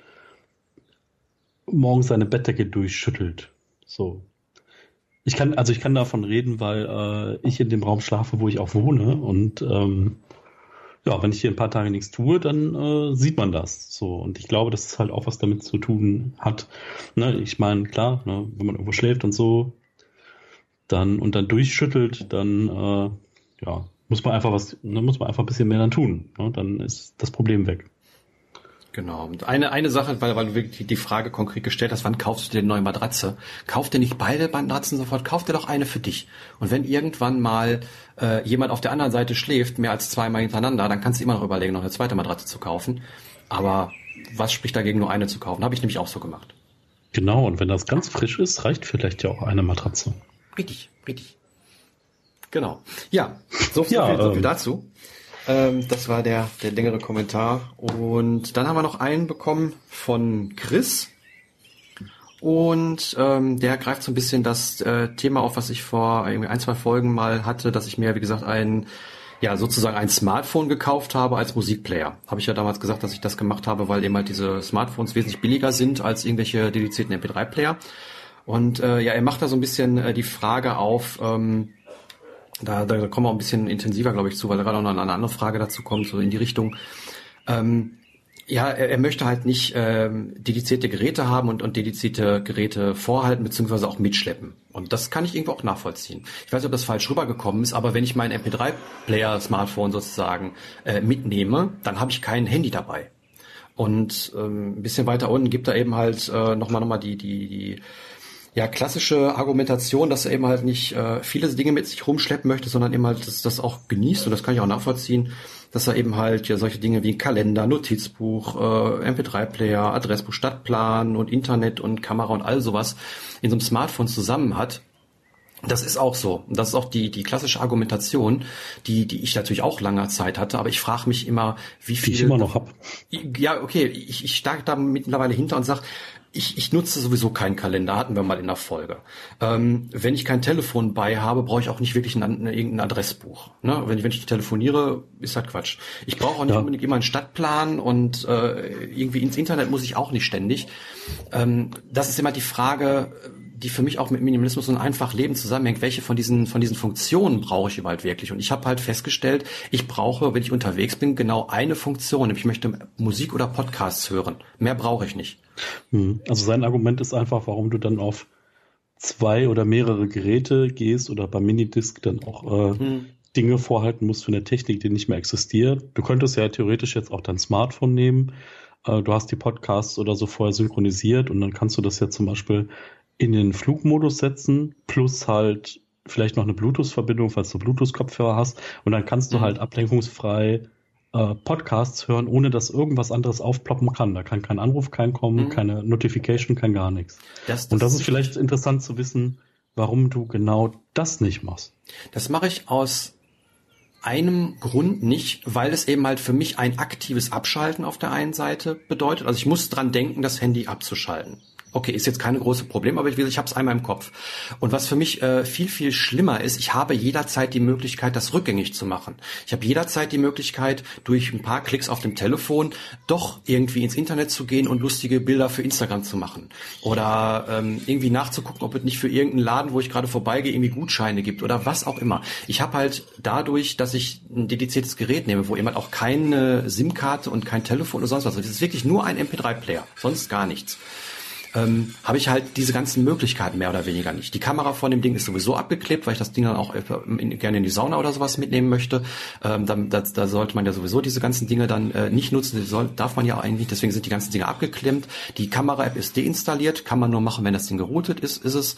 morgens seine Bettdecke durchschüttelt. So. Ich kann, also ich kann davon reden, weil äh, ich in dem Raum schlafe, wo ich auch wohne. Und ähm, ja, wenn ich hier ein paar Tage nichts tue, dann äh, sieht man das. So. Und ich glaube, dass es halt auch was damit zu tun hat. Ne, ich meine, klar, ne, wenn man irgendwo schläft und so, dann und dann durchschüttelt, dann äh, ja, muss man einfach was, dann muss man einfach ein bisschen mehr dann tun. Ne? Dann ist das Problem weg. Genau. Und eine, eine Sache, weil, weil du wirklich die Frage konkret gestellt hast, wann kaufst du dir eine neue Matratze? Kauf dir nicht beide Matratzen sofort, kauf dir doch eine für dich. Und wenn irgendwann mal äh, jemand auf der anderen Seite schläft, mehr als zweimal hintereinander, dann kannst du immer noch überlegen, noch eine zweite Matratze zu kaufen. Aber was spricht dagegen, nur eine zu kaufen? Habe ich nämlich auch so gemacht. Genau, und wenn das ganz frisch ist, reicht vielleicht ja auch eine Matratze. Richtig, richtig. Genau. Ja, so viel, ja, so viel ähm, dazu. Ähm, das war der, der längere Kommentar. Und dann haben wir noch einen bekommen von Chris. Und ähm, der greift so ein bisschen das äh, Thema auf, was ich vor irgendwie ein, zwei Folgen mal hatte, dass ich mir, wie gesagt, ein ja sozusagen ein Smartphone gekauft habe als Musikplayer. Habe ich ja damals gesagt, dass ich das gemacht habe, weil eben halt diese Smartphones wesentlich billiger sind als irgendwelche dedizierten MP3-Player. Und äh, ja, er macht da so ein bisschen äh, die Frage auf, ähm, da, da kommen wir auch ein bisschen intensiver, glaube ich, zu, weil gerade noch eine andere Frage dazu kommt, so in die Richtung. Ähm, ja, er, er möchte halt nicht ähm, dedizierte Geräte haben und, und dedizierte Geräte vorhalten beziehungsweise auch mitschleppen. Und das kann ich irgendwo auch nachvollziehen. Ich weiß nicht, ob das falsch rübergekommen ist, aber wenn ich mein MP3-Player-Smartphone sozusagen äh, mitnehme, dann habe ich kein Handy dabei. Und ähm, ein bisschen weiter unten gibt er eben halt äh, nochmal noch mal die, die, die ja, klassische Argumentation, dass er eben halt nicht äh, viele Dinge mit sich rumschleppen möchte, sondern eben halt das, das auch genießt und das kann ich auch nachvollziehen, dass er eben halt ja solche Dinge wie Kalender, Notizbuch, äh, MP3-Player, Adressbuch, Stadtplan und Internet und Kamera und all sowas in so einem Smartphone zusammen hat. Das ist auch so. Das ist auch die, die klassische Argumentation, die, die ich natürlich auch langer Zeit hatte, aber ich frage mich immer, wie viel. Die ich immer noch hab. Ja, okay, ich, ich stark da mittlerweile hinter und sag, ich, ich nutze sowieso keinen Kalender, hatten wir mal in der Folge. Ähm, wenn ich kein Telefon bei habe, brauche ich auch nicht wirklich ein, irgendein Adressbuch. Ne? Wenn, ich, wenn ich telefoniere, ist halt Quatsch. Ich brauche auch nicht ja. unbedingt immer einen Stadtplan und äh, irgendwie ins Internet muss ich auch nicht ständig. Ähm, das ist immer die Frage, die für mich auch mit Minimalismus und einfach Leben zusammenhängt. Welche von diesen, von diesen Funktionen brauche ich überhaupt wirklich? Und ich habe halt festgestellt, ich brauche, wenn ich unterwegs bin, genau eine Funktion. Ich möchte Musik oder Podcasts hören. Mehr brauche ich nicht. Hm. Also sein Argument ist einfach, warum du dann auf zwei oder mehrere Geräte gehst oder beim Minidisc dann auch äh, hm. Dinge vorhalten musst von der Technik, die nicht mehr existiert. Du könntest ja theoretisch jetzt auch dein Smartphone nehmen. Äh, du hast die Podcasts oder so vorher synchronisiert und dann kannst du das ja zum Beispiel in den Flugmodus setzen, plus halt vielleicht noch eine Bluetooth-Verbindung, falls du Bluetooth-Kopfhörer hast. Und dann kannst du mhm. halt ablenkungsfrei äh, Podcasts hören, ohne dass irgendwas anderes aufploppen kann. Da kann kein Anruf, kein kommen, mhm. keine Notification, kein gar nichts. Das, das Und das ist vielleicht interessant zu wissen, warum du genau das nicht machst. Das mache ich aus einem Grund nicht, weil es eben halt für mich ein aktives Abschalten auf der einen Seite bedeutet. Also ich muss dran denken, das Handy abzuschalten. Okay, ist jetzt keine große Problem, aber ich, ich habe es einmal im Kopf. Und was für mich äh, viel, viel schlimmer ist, ich habe jederzeit die Möglichkeit, das rückgängig zu machen. Ich habe jederzeit die Möglichkeit, durch ein paar Klicks auf dem Telefon doch irgendwie ins Internet zu gehen und lustige Bilder für Instagram zu machen. Oder ähm, irgendwie nachzugucken, ob es nicht für irgendeinen Laden, wo ich gerade vorbeigehe, irgendwie Gutscheine gibt oder was auch immer. Ich habe halt dadurch, dass ich ein dediziertes Gerät nehme, wo jemand auch keine SIM-Karte und kein Telefon oder sonst was. Das ist wirklich nur ein MP3-Player, sonst gar nichts ähm, habe ich halt diese ganzen Möglichkeiten mehr oder weniger nicht. Die Kamera von dem Ding ist sowieso abgeklebt, weil ich das Ding dann auch in, gerne in die Sauna oder sowas mitnehmen möchte. Ähm, da, da, da sollte man ja sowieso diese ganzen Dinge dann äh, nicht nutzen, soll, darf man ja eigentlich, deswegen sind die ganzen Dinge abgeklemmt. Die Kamera-App ist deinstalliert, kann man nur machen, wenn das Ding geroutet ist, ist es.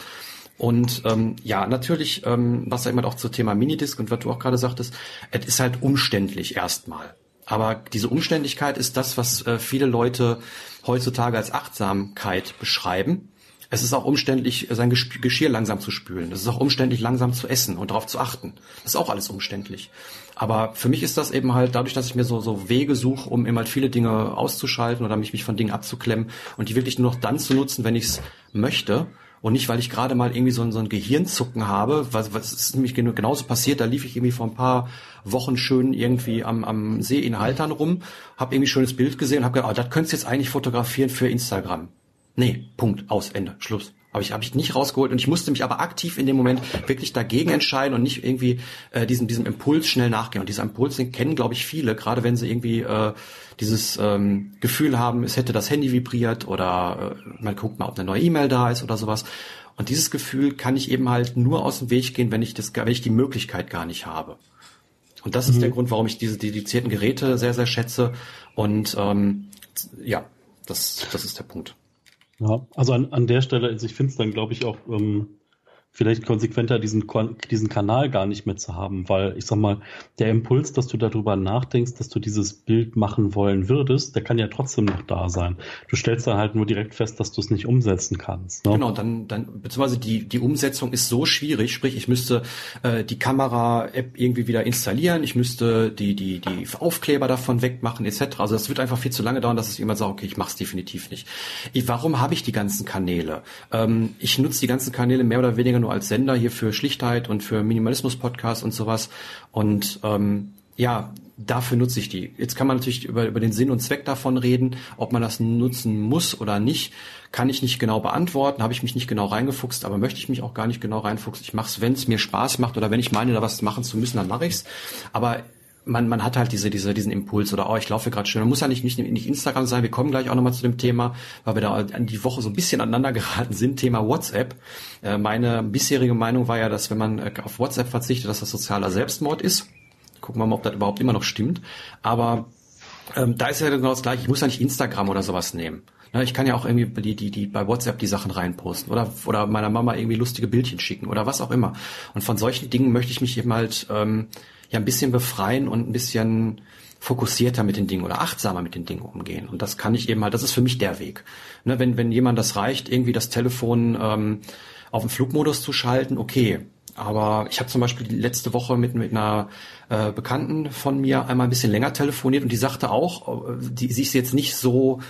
Und ähm, ja, natürlich, ähm, was ja immer auch zum Thema Minidisc und was du auch gerade sagtest, es ist halt umständlich erstmal. Aber diese Umständlichkeit ist das, was äh, viele Leute heutzutage als Achtsamkeit beschreiben. Es ist auch umständlich, sein Geschirr langsam zu spülen. Es ist auch umständlich, langsam zu essen und darauf zu achten. Das ist auch alles umständlich. Aber für mich ist das eben halt dadurch, dass ich mir so, so Wege suche, um eben halt viele Dinge auszuschalten oder mich, mich von Dingen abzuklemmen und die wirklich nur noch dann zu nutzen, wenn ich es möchte und nicht, weil ich gerade mal irgendwie so, ein so ein Gehirnzucken habe, was, was ist nämlich genauso passiert, da lief ich irgendwie vor ein paar Wochen schön irgendwie am, am See in Haltern rum, habe irgendwie schönes Bild gesehen und habe gedacht, oh, das könntest du jetzt eigentlich fotografieren für Instagram. Nee, Punkt, aus, Ende, Schluss. Aber ich habe ich nicht rausgeholt und ich musste mich aber aktiv in dem Moment wirklich dagegen entscheiden und nicht irgendwie äh, diesem diesem Impuls schnell nachgehen. Und dieser Impuls, den kennen glaube ich viele, gerade wenn sie irgendwie äh, dieses ähm, Gefühl haben, es hätte das Handy vibriert oder äh, man guckt mal, ob eine neue E-Mail da ist oder sowas. Und dieses Gefühl kann ich eben halt nur aus dem Weg gehen, wenn ich das, wenn ich die Möglichkeit gar nicht habe. Und das mhm. ist der Grund, warum ich diese dedizierten Geräte sehr, sehr schätze. Und ähm, ja, das, das ist der Punkt. Ja, also an, an der Stelle, also ich finde es dann, glaube ich, auch ähm, vielleicht konsequenter, diesen, diesen Kanal gar nicht mehr zu haben, weil ich sag mal, der Impuls, dass du darüber nachdenkst, dass du dieses Bild machen wollen würdest, der kann ja trotzdem noch da sein. Du stellst dann halt nur direkt fest, dass du es nicht umsetzen kannst. Ne? Genau, dann, dann, beziehungsweise die, die Umsetzung ist so schwierig, sprich, ich müsste äh, die Kamera-App irgendwie wieder installieren, ich müsste die, die, die Aufkleber davon wegmachen, etc. Also das wird einfach viel zu lange dauern, dass ich immer sage, okay, ich mache es definitiv nicht. Ich, warum habe ich die ganzen Kanäle? Ähm, ich nutze die ganzen Kanäle mehr oder weniger nur nur als Sender hier für Schlichtheit und für Minimalismus-Podcast und sowas. Und ähm, ja, dafür nutze ich die. Jetzt kann man natürlich über, über den Sinn und Zweck davon reden, ob man das nutzen muss oder nicht, kann ich nicht genau beantworten, habe ich mich nicht genau reingefuchst, aber möchte ich mich auch gar nicht genau reinfuchsen. Ich mache es, wenn es mir Spaß macht oder wenn ich meine, da was machen zu müssen, dann mache ich's. Aber man, man hat halt diese, diese, diesen Impuls oder oh, ich laufe gerade schön. Muss ja nicht, nicht, nicht Instagram sein. Wir kommen gleich auch nochmal zu dem Thema, weil wir da an die Woche so ein bisschen aneinander geraten sind. Thema WhatsApp. Äh, meine bisherige Meinung war ja, dass wenn man äh, auf WhatsApp verzichtet, dass das sozialer Selbstmord ist. Gucken wir mal, ob das überhaupt immer noch stimmt. Aber ähm, da ist ja genau das gleiche. Ich muss ja nicht Instagram oder sowas nehmen. Na, ich kann ja auch irgendwie die, die, die bei WhatsApp die Sachen reinposten oder, oder meiner Mama irgendwie lustige Bildchen schicken oder was auch immer. Und von solchen Dingen möchte ich mich eben halt ähm, ja ein bisschen befreien und ein bisschen fokussierter mit den Dingen oder achtsamer mit den Dingen umgehen. Und das kann ich eben halt, das ist für mich der Weg. Ne, wenn, wenn jemand das reicht, irgendwie das Telefon ähm, auf den Flugmodus zu schalten, okay. Aber ich habe zum Beispiel letzte Woche mit, mit einer äh, Bekannten von mir einmal ein bisschen länger telefoniert und die sagte auch, äh, die, sie ist jetzt nicht so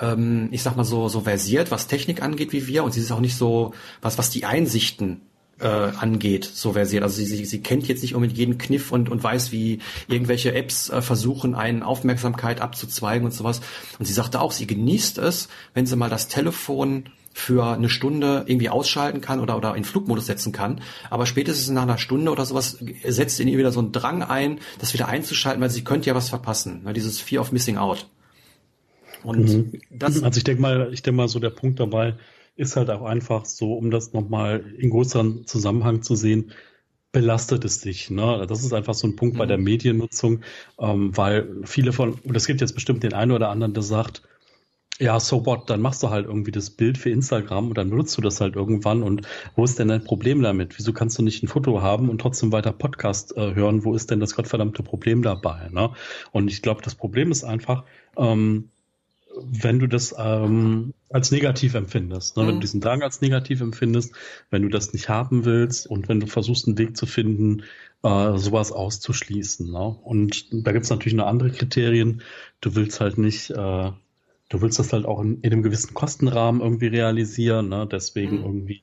ähm, ich sag mal so so versiert, was Technik angeht wie wir und sie ist auch nicht so was was die Einsichten äh, angeht, so versiert. Also sie, sie, sie kennt jetzt nicht unbedingt jeden Kniff und, und weiß, wie irgendwelche Apps äh, versuchen, einen Aufmerksamkeit abzuzweigen und sowas. Und sie sagte auch, sie genießt es, wenn sie mal das Telefon für eine Stunde irgendwie ausschalten kann oder, oder in Flugmodus setzen kann. Aber spätestens nach einer Stunde oder sowas setzt in ihr wieder so ein Drang ein, das wieder einzuschalten, weil sie könnte ja was verpassen. Ne? Dieses Fear of Missing Out. Und mhm. das also ich denke mal, ich denke mal so der Punkt dabei, ist halt auch einfach so, um das nochmal in größeren Zusammenhang zu sehen, belastet es dich. Ne? Das ist einfach so ein Punkt mhm. bei der Mediennutzung, ähm, weil viele von, und es gibt jetzt bestimmt den einen oder anderen, der sagt, ja, so what, dann machst du halt irgendwie das Bild für Instagram und dann nutzt du das halt irgendwann und wo ist denn dein Problem damit? Wieso kannst du nicht ein Foto haben und trotzdem weiter Podcast äh, hören? Wo ist denn das gottverdammte Problem dabei? Ne? Und ich glaube, das Problem ist einfach, ähm, wenn du das ähm, als negativ empfindest, ne? Mhm. wenn du mhm. diesen Drang als negativ empfindest, wenn du das nicht haben willst und wenn du versuchst, einen Weg zu finden, äh, sowas auszuschließen. Ne? Und da gibt's natürlich noch andere Kriterien. Du willst halt nicht, äh, du willst das halt auch in, in einem gewissen Kostenrahmen irgendwie realisieren, ne? deswegen mhm. irgendwie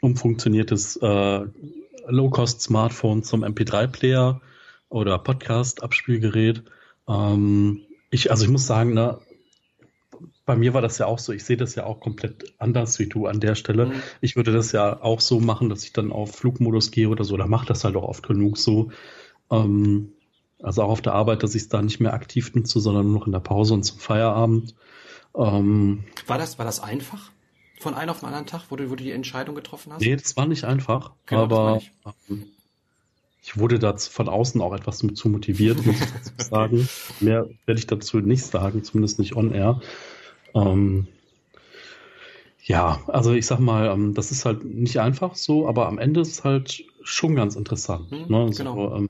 umfunktioniertes äh, Low-Cost-Smartphone zum MP3-Player oder Podcast-Abspielgerät. Ähm, ich, also ich muss sagen, ne, bei mir war das ja auch so. Ich sehe das ja auch komplett anders wie du an der Stelle. Mhm. Ich würde das ja auch so machen, dass ich dann auf Flugmodus gehe oder so. Da mache das halt auch oft genug so. Ähm, also auch auf der Arbeit, dass ich es da nicht mehr aktiv nutze, sondern nur noch in der Pause und zum Feierabend. Ähm, war das, war das einfach? von einem auf den anderen Tag, wo du, wo du die Entscheidung getroffen hast? Nee, das war nicht einfach, genau, aber ähm, ich wurde dazu von außen auch etwas zu motiviert, muss ich dazu sagen. (laughs) Mehr werde ich dazu nicht sagen, zumindest nicht on air. Ähm, ja, also ich sag mal, ähm, das ist halt nicht einfach so, aber am Ende ist es halt schon ganz interessant. Hm, ne? also, genau. ähm,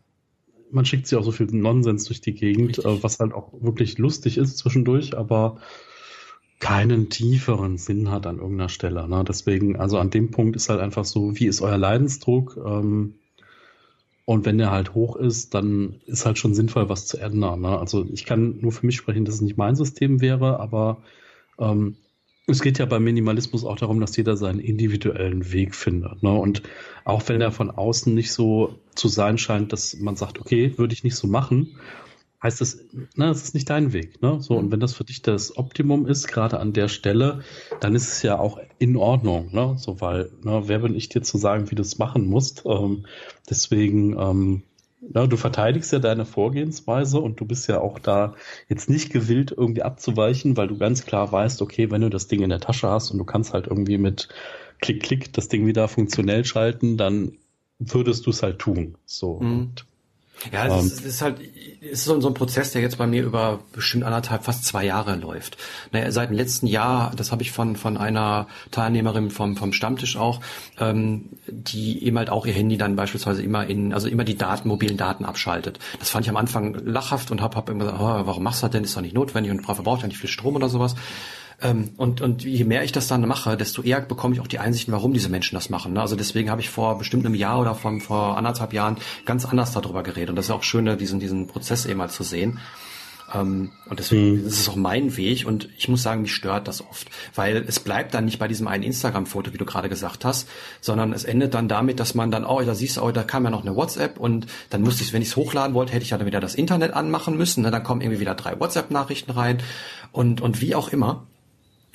man schickt sich auch so viel Nonsens durch die Gegend, äh, was halt auch wirklich lustig ist zwischendurch, aber keinen tieferen Sinn hat an irgendeiner Stelle. Ne? Deswegen, also an dem Punkt ist halt einfach so, wie ist euer Leidensdruck? Ähm, und wenn der halt hoch ist, dann ist halt schon sinnvoll, was zu ändern. Ne? Also ich kann nur für mich sprechen, dass es nicht mein System wäre, aber ähm, es geht ja beim Minimalismus auch darum, dass jeder seinen individuellen Weg findet. Ne? Und auch wenn er von außen nicht so zu sein scheint, dass man sagt, okay, würde ich nicht so machen, heißt das, ne, es ist nicht dein Weg. Ne? So, und wenn das für dich das Optimum ist, gerade an der Stelle, dann ist es ja auch in Ordnung. Ne? So, weil, ne, wer bin ich dir zu sagen, wie du es machen musst? Ähm, deswegen, ähm, ja, du verteidigst ja deine Vorgehensweise und du bist ja auch da jetzt nicht gewillt, irgendwie abzuweichen, weil du ganz klar weißt, okay, wenn du das Ding in der Tasche hast und du kannst halt irgendwie mit Klick, Klick das Ding wieder funktionell schalten, dann würdest du es halt tun. So. Mhm. Und ja, es, um, ist, es ist halt es ist so ein Prozess, der jetzt bei mir über bestimmt anderthalb, fast zwei Jahre läuft. Naja, seit dem letzten Jahr, das habe ich von von einer Teilnehmerin vom vom Stammtisch auch, ähm, die eben halt auch ihr Handy dann beispielsweise immer in, also immer die Daten, mobilen Daten abschaltet. Das fand ich am Anfang lachhaft und habe hab immer gesagt, oh, warum machst du das denn? Ist doch nicht notwendig und verbraucht ja nicht viel Strom oder sowas. Ähm, und, und je mehr ich das dann mache, desto eher bekomme ich auch die Einsichten, warum diese Menschen das machen. Ne? Also deswegen habe ich vor bestimmt einem Jahr oder von, vor anderthalb Jahren ganz anders darüber geredet. Und das ist auch schön, diesen, diesen Prozess eben mal zu sehen. Ähm, und deswegen mhm. ist es auch mein Weg und ich muss sagen, mich stört das oft, weil es bleibt dann nicht bei diesem einen Instagram-Foto, wie du gerade gesagt hast, sondern es endet dann damit, dass man dann, oh, da siehst du, oh, da kam ja noch eine WhatsApp und dann musste ich, wenn ich es hochladen wollte, hätte ich ja dann wieder das Internet anmachen müssen, ne? dann kommen irgendwie wieder drei WhatsApp-Nachrichten rein und, und wie auch immer.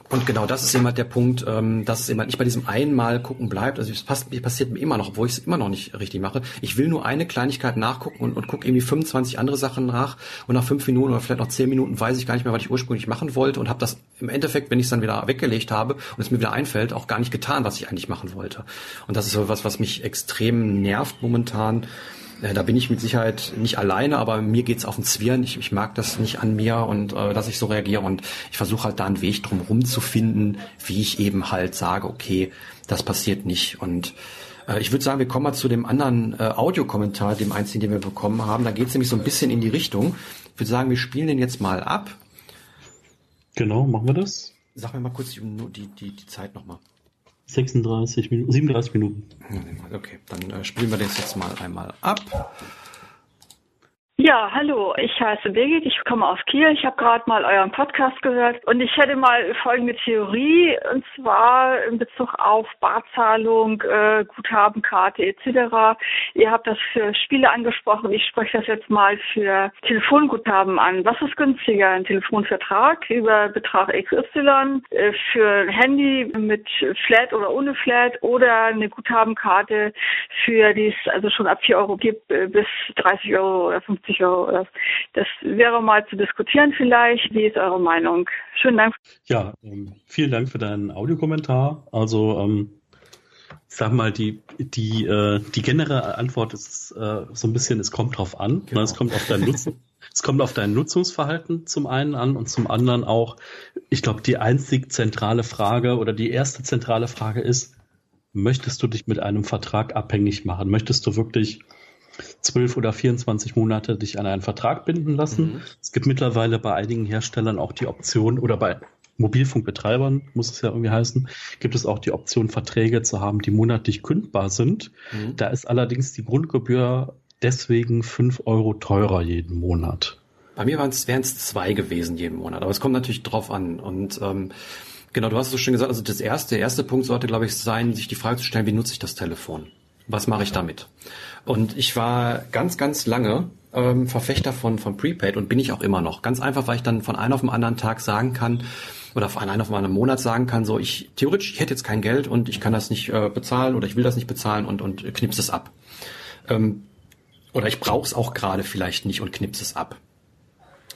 Und genau das ist immer der Punkt, ähm, dass es immer nicht bei diesem einmal gucken bleibt. Also es passt, passiert mir immer noch, obwohl ich es immer noch nicht richtig mache. Ich will nur eine Kleinigkeit nachgucken und, und gucke irgendwie 25 andere Sachen nach und nach fünf Minuten oder vielleicht noch zehn Minuten weiß ich gar nicht mehr, was ich ursprünglich machen wollte und habe das im Endeffekt, wenn ich es dann wieder weggelegt habe und es mir wieder einfällt, auch gar nicht getan, was ich eigentlich machen wollte. Und das ist so was, was mich extrem nervt momentan da bin ich mit Sicherheit nicht alleine, aber mir geht's auf den Zwirn. Ich, ich mag das nicht an mir und äh, dass ich so reagiere und ich versuche halt da einen Weg drum zu finden, wie ich eben halt sage, okay, das passiert nicht und äh, ich würde sagen, wir kommen mal zu dem anderen äh, Audiokommentar, dem einzigen, den wir bekommen haben. Da geht's nämlich so ein bisschen in die Richtung. Ich würde sagen, wir spielen den jetzt mal ab. Genau, machen wir das. Sag mir mal kurz die, die, die, die Zeit nochmal. 36 Minuten, 37 Minuten. Okay, dann äh, spielen wir das jetzt mal einmal ab. Ja, hallo, ich heiße Birgit, ich komme aus Kiel. Ich habe gerade mal euren Podcast gehört und ich hätte mal folgende Theorie und zwar in Bezug auf Barzahlung, äh, Guthabenkarte etc. Ihr habt das für Spiele angesprochen, ich spreche das jetzt mal für Telefonguthaben an. Was ist günstiger, ein Telefonvertrag über Betrag XY äh, für ein Handy mit Flat oder ohne Flat oder eine Guthabenkarte für die es also schon ab 4 Euro gibt äh, bis 30 Euro oder 50 50 Euro. Das wäre mal zu diskutieren vielleicht. Wie ist eure Meinung? Schönen Dank. Ja, ähm, vielen Dank für deinen Audiokommentar. Also, ähm, ich sag mal, die, die, äh, die generelle Antwort ist äh, so ein bisschen, es kommt drauf an. Genau. Es kommt auf dein Nutzen. Es kommt auf dein Nutzungsverhalten zum einen an und zum anderen auch, ich glaube, die einzig zentrale Frage oder die erste zentrale Frage ist, möchtest du dich mit einem Vertrag abhängig machen? Möchtest du wirklich zwölf oder 24 Monate dich an einen Vertrag binden lassen. Mhm. Es gibt mittlerweile bei einigen Herstellern auch die Option oder bei Mobilfunkbetreibern, muss es ja irgendwie heißen, gibt es auch die Option, Verträge zu haben, die monatlich kündbar sind. Mhm. Da ist allerdings die Grundgebühr deswegen fünf Euro teurer jeden Monat. Bei mir wären es zwei gewesen jeden Monat, aber es kommt natürlich drauf an. Und ähm, genau, du hast es so schön gesagt, also das erste, der erste Punkt sollte, glaube ich, sein, sich die Frage zu stellen, wie nutze ich das Telefon? Was mache ich damit? Und ich war ganz, ganz lange ähm, Verfechter von, von Prepaid und bin ich auch immer noch. Ganz einfach, weil ich dann von einem auf den anderen Tag sagen kann, oder von einem auf den anderen Monat sagen kann, so ich theoretisch, ich hätte jetzt kein Geld und ich kann das nicht äh, bezahlen oder ich will das nicht bezahlen und, und knips es ab. Ähm, oder ich brauche es auch gerade vielleicht nicht und knips es ab.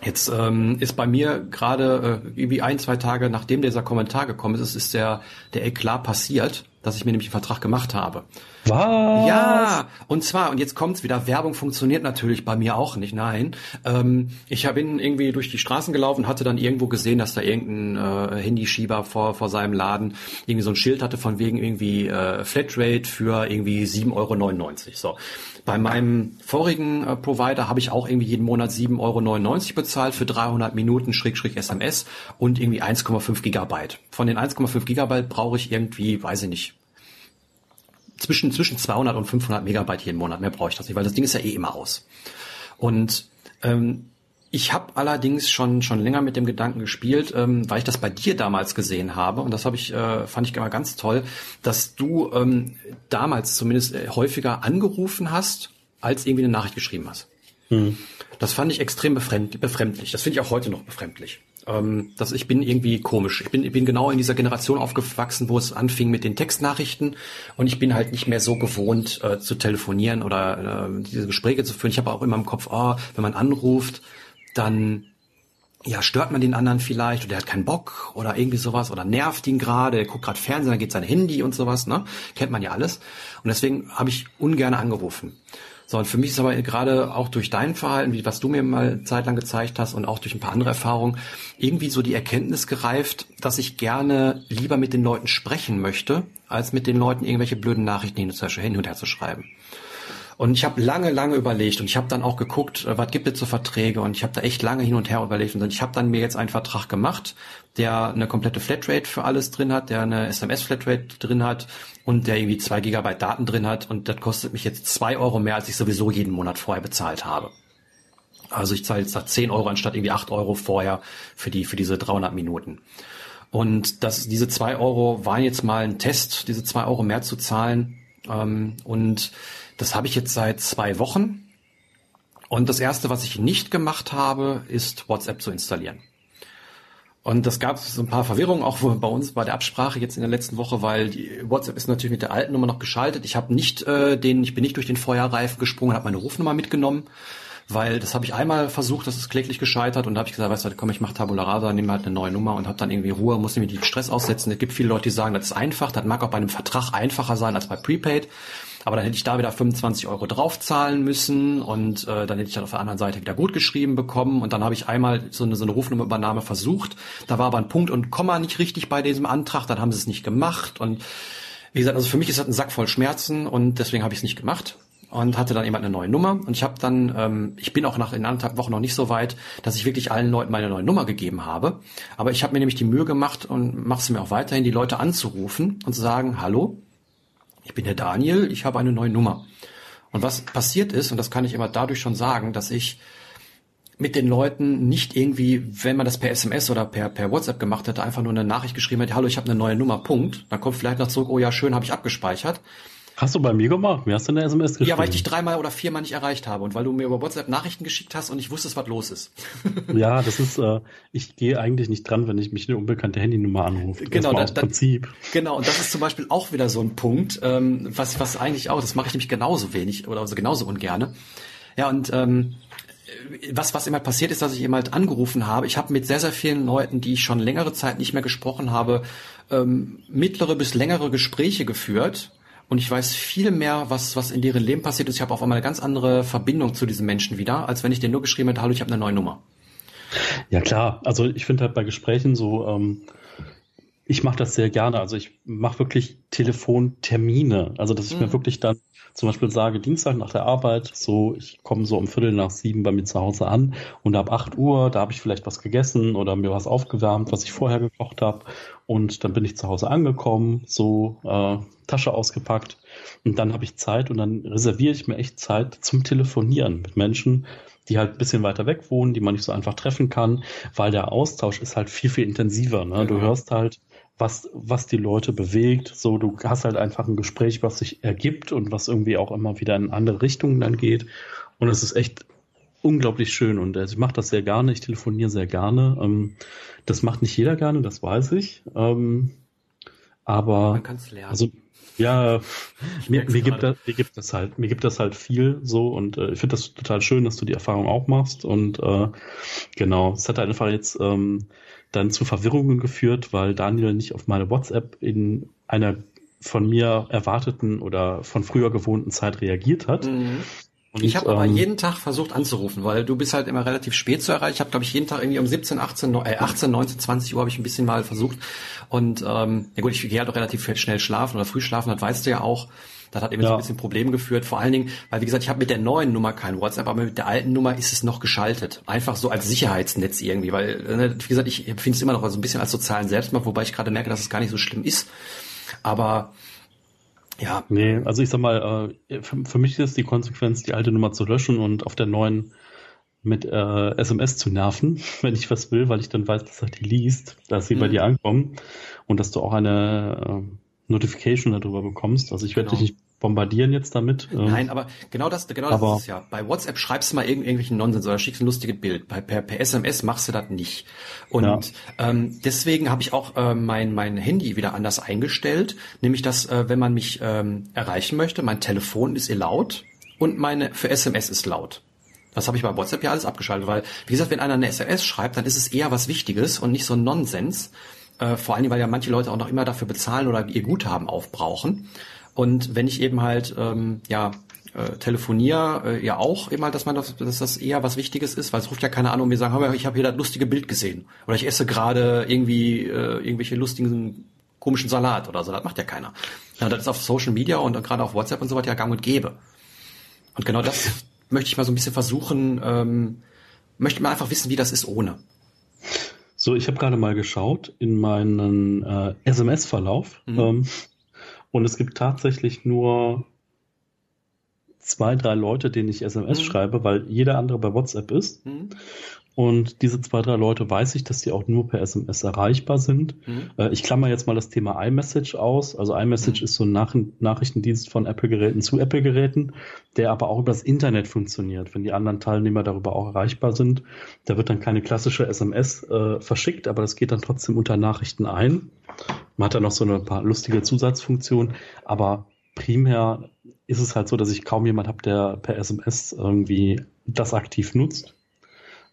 Jetzt ähm, ist bei mir gerade äh, irgendwie ein, zwei Tage nachdem dieser Kommentar gekommen ist, ist der, der Eklat passiert, dass ich mir nämlich einen Vertrag gemacht habe. Was? Ja, und zwar, und jetzt kommt's wieder, Werbung funktioniert natürlich bei mir auch nicht, nein. Ähm, ich bin irgendwie durch die Straßen gelaufen, hatte dann irgendwo gesehen, dass da irgendein äh, Handyschieber vor, vor seinem Laden irgendwie so ein Schild hatte von wegen irgendwie äh, Flatrate für irgendwie 7,99 Euro. So. Bei meinem vorigen äh, Provider habe ich auch irgendwie jeden Monat 7,99 Euro bezahlt für 300 Minuten Schrägstrich SMS und irgendwie 1,5 Gigabyte. Von den 1,5 Gigabyte brauche ich irgendwie, weiß ich nicht, zwischen, zwischen 200 und 500 Megabyte jeden Monat. Mehr brauche ich das nicht, weil das Ding ist ja eh immer aus. Und ähm, ich habe allerdings schon schon länger mit dem Gedanken gespielt, ähm, weil ich das bei dir damals gesehen habe und das habe ich äh, fand ich immer ganz toll, dass du ähm, damals zumindest äh, häufiger angerufen hast, als irgendwie eine Nachricht geschrieben hast. Hm. Das fand ich extrem befremdlich. Das finde ich auch heute noch befremdlich ähm, dass ich bin irgendwie komisch. Ich bin, ich bin genau in dieser Generation aufgewachsen, wo es anfing mit den Textnachrichten und ich bin halt nicht mehr so gewohnt äh, zu telefonieren oder äh, diese Gespräche zu führen. Ich habe auch immer im Kopf, oh, wenn man anruft, dann ja, stört man den anderen vielleicht oder der hat keinen Bock oder irgendwie sowas oder nervt ihn gerade, der guckt gerade Fernsehen, dann geht sein Handy und sowas, ne? Kennt man ja alles. Und deswegen habe ich ungern angerufen. So, und für mich ist aber gerade auch durch dein Verhalten, wie was du mir mal zeitlang gezeigt hast und auch durch ein paar andere Erfahrungen, irgendwie so die Erkenntnis gereift, dass ich gerne lieber mit den Leuten sprechen möchte, als mit den Leuten irgendwelche blöden Nachrichten hin und her zu schreiben. Und ich habe lange, lange überlegt und ich habe dann auch geguckt, äh, was gibt es für Verträge und ich habe da echt lange hin und her überlegt und ich habe dann mir jetzt einen Vertrag gemacht, der eine komplette Flatrate für alles drin hat, der eine SMS-Flatrate drin hat und der irgendwie zwei Gigabyte Daten drin hat und das kostet mich jetzt zwei Euro mehr, als ich sowieso jeden Monat vorher bezahlt habe. Also ich zahle jetzt da 10 Euro anstatt irgendwie 8 Euro vorher für die, für diese 300 Minuten. Und das, diese zwei Euro waren jetzt mal ein Test, diese zwei Euro mehr zu zahlen. Ähm, und das habe ich jetzt seit zwei Wochen. Und das erste, was ich nicht gemacht habe, ist WhatsApp zu installieren. Und das gab so ein paar Verwirrungen auch bei uns bei der Absprache jetzt in der letzten Woche, weil die WhatsApp ist natürlich mit der alten Nummer noch geschaltet. Ich habe nicht äh, den, ich bin nicht durch den Feuerreifen gesprungen, habe meine Rufnummer mitgenommen, weil das habe ich einmal versucht, das ist kläglich gescheitert und da habe ich gesagt, weißt du, komm, ich mache Tabula Rasa, nehme halt eine neue Nummer und habe dann irgendwie Ruhe, muss mir den Stress aussetzen. Es gibt viele Leute, die sagen, das ist einfach, das mag auch bei einem Vertrag einfacher sein als bei Prepaid. Aber dann hätte ich da wieder 25 Euro draufzahlen müssen und äh, dann hätte ich dann auf der anderen Seite wieder gut geschrieben bekommen und dann habe ich einmal so eine, so eine Rufnummerübernahme versucht. Da war aber ein Punkt und Komma nicht richtig bei diesem Antrag, dann haben sie es nicht gemacht und wie gesagt, also für mich ist das ein Sack voll Schmerzen und deswegen habe ich es nicht gemacht und hatte dann eben eine neue Nummer und ich habe dann, ähm, ich bin auch nach in anderthalb Wochen noch nicht so weit, dass ich wirklich allen Leuten meine neue Nummer gegeben habe. Aber ich habe mir nämlich die Mühe gemacht und mache es mir auch weiterhin, die Leute anzurufen und zu sagen, hallo, ich bin der Daniel, ich habe eine neue Nummer. Und was passiert ist, und das kann ich immer dadurch schon sagen, dass ich mit den Leuten nicht irgendwie, wenn man das per SMS oder per, per WhatsApp gemacht hätte, einfach nur eine Nachricht geschrieben hätte, hallo, ich habe eine neue Nummer, Punkt. Dann kommt vielleicht noch zurück, oh ja, schön, habe ich abgespeichert. Hast du bei mir gemacht? Mir hast du eine SMS geschrieben? Ja, weil ich dich dreimal oder viermal nicht erreicht habe und weil du mir über WhatsApp Nachrichten geschickt hast und ich wusste, was los ist. (laughs) ja, das ist, äh, ich gehe eigentlich nicht dran, wenn ich mich eine unbekannte Handynummer anrufe. Genau, das, das Prinzip. Genau, und das ist zum Beispiel auch wieder so ein Punkt, ähm, was, was eigentlich auch, das mache ich nämlich genauso wenig oder also genauso ungerne. Ja, und ähm, was, was immer passiert ist, dass ich eben halt angerufen habe. Ich habe mit sehr, sehr vielen Leuten, die ich schon längere Zeit nicht mehr gesprochen habe, ähm, mittlere bis längere Gespräche geführt und ich weiß viel mehr, was, was in deren Leben passiert ist. Ich habe auf einmal eine ganz andere Verbindung zu diesen Menschen wieder, als wenn ich denen nur geschrieben hätte, hallo, ich habe eine neue Nummer. Ja klar, also ich finde halt bei Gesprächen so, ähm, ich mache das sehr gerne. Also ich mache wirklich Telefontermine. Also dass ich mhm. mir wirklich dann zum Beispiel sage, Dienstag nach der Arbeit, so ich komme so um Viertel nach sieben bei mir zu Hause an und ab acht Uhr, da habe ich vielleicht was gegessen oder mir was aufgewärmt, was ich vorher gekocht habe. Und dann bin ich zu Hause angekommen, so äh, Tasche ausgepackt und dann habe ich Zeit und dann reserviere ich mir echt Zeit zum Telefonieren mit Menschen, die halt ein bisschen weiter weg wohnen, die man nicht so einfach treffen kann, weil der Austausch ist halt viel, viel intensiver. Ne? Ja. Du hörst halt, was, was die Leute bewegt. So, du hast halt einfach ein Gespräch, was sich ergibt und was irgendwie auch immer wieder in andere Richtungen dann geht. Und es ist echt unglaublich schön und also ich mache das sehr gerne, ich telefoniere sehr gerne. Ähm, das macht nicht jeder gerne, das weiß ich. Ähm, aber man kann es lernen. Also Ja, mir, mir, gibt das, mir gibt das halt, mir gibt das halt viel so und äh, ich finde das total schön, dass du die Erfahrung auch machst und äh, genau, es hat einfach jetzt ähm, dann zu Verwirrungen geführt, weil Daniel nicht auf meine WhatsApp in einer von mir erwarteten oder von früher gewohnten Zeit reagiert hat. Mhm. Und, ich habe ähm, aber jeden Tag versucht anzurufen, weil du bist halt immer relativ spät zu erreichen. Ich habe, glaube ich, jeden Tag irgendwie um 17, 18, äh, 18, 19, 20 Uhr habe ich ein bisschen mal versucht. Und ähm, ja gut, ich gehe halt auch relativ schnell schlafen oder früh schlafen, das weißt du ja auch. Das hat eben ja. so ein bisschen Probleme geführt. Vor allen Dingen, weil wie gesagt, ich habe mit der neuen Nummer kein WhatsApp, aber mit der alten Nummer ist es noch geschaltet. Einfach so als Sicherheitsnetz irgendwie. Weil, äh, wie gesagt, ich empfinde es immer noch so ein bisschen als sozialen Selbstmord, wobei ich gerade merke, dass es gar nicht so schlimm ist. Aber ja. Nee, also ich sag mal, äh, für, für, mich ist die Konsequenz, die alte Nummer zu löschen und auf der neuen mit äh, SMS zu nerven, (laughs) wenn ich was will, weil ich dann weiß, dass er die liest, dass sie mhm. bei dir ankommen und dass du auch eine äh, Notification darüber bekommst. Also ich werde genau. dich nicht bombardieren jetzt damit. Ähm. Nein, aber genau das, genau das ist es ja. Bei WhatsApp schreibst du mal irgend, irgendwelchen Nonsens oder schickst ein lustiges Bild. Bei, per, per SMS machst du das nicht. Und ja. ähm, deswegen habe ich auch äh, mein, mein Handy wieder anders eingestellt. Nämlich, dass, äh, wenn man mich ähm, erreichen möchte, mein Telefon ist laut und meine für SMS ist laut. Das habe ich bei WhatsApp ja alles abgeschaltet, weil, wie gesagt, wenn einer eine SMS schreibt, dann ist es eher was Wichtiges und nicht so ein Nonsens. Äh, vor allem, weil ja manche Leute auch noch immer dafür bezahlen oder ihr Guthaben aufbrauchen. Und wenn ich eben halt, ähm, ja, äh, telefoniere, äh, ja auch immer, dass man das, dass das eher was Wichtiges ist, weil es ruft ja keiner an und mir sagen, ich habe hier das lustige Bild gesehen. Oder ich esse gerade irgendwie äh, irgendwelche lustigen komischen Salat oder so. Das macht ja keiner. Ja, das ist auf Social Media und gerade auf WhatsApp und so weiter ja gang und gäbe. Und genau das (laughs) möchte ich mal so ein bisschen versuchen, ähm, möchte mal einfach wissen, wie das ist ohne. So, ich habe gerade mal geschaut in meinen äh, SMS-Verlauf. Mhm. Ähm, und es gibt tatsächlich nur zwei, drei Leute, denen ich SMS mhm. schreibe, weil jeder andere bei WhatsApp ist. Mhm. Und diese zwei, drei Leute weiß ich, dass die auch nur per SMS erreichbar sind. Mhm. Äh, ich klammer jetzt mal das Thema iMessage aus. Also iMessage mhm. ist so ein Nach Nachrichtendienst von Apple-Geräten zu Apple-Geräten, der aber auch über das Internet funktioniert. Wenn die anderen Teilnehmer darüber auch erreichbar sind, da wird dann keine klassische SMS äh, verschickt, aber das geht dann trotzdem unter Nachrichten ein. Man hat da noch so eine paar lustige Zusatzfunktionen, aber primär ist es halt so, dass ich kaum jemand habe, der per SMS irgendwie das aktiv nutzt.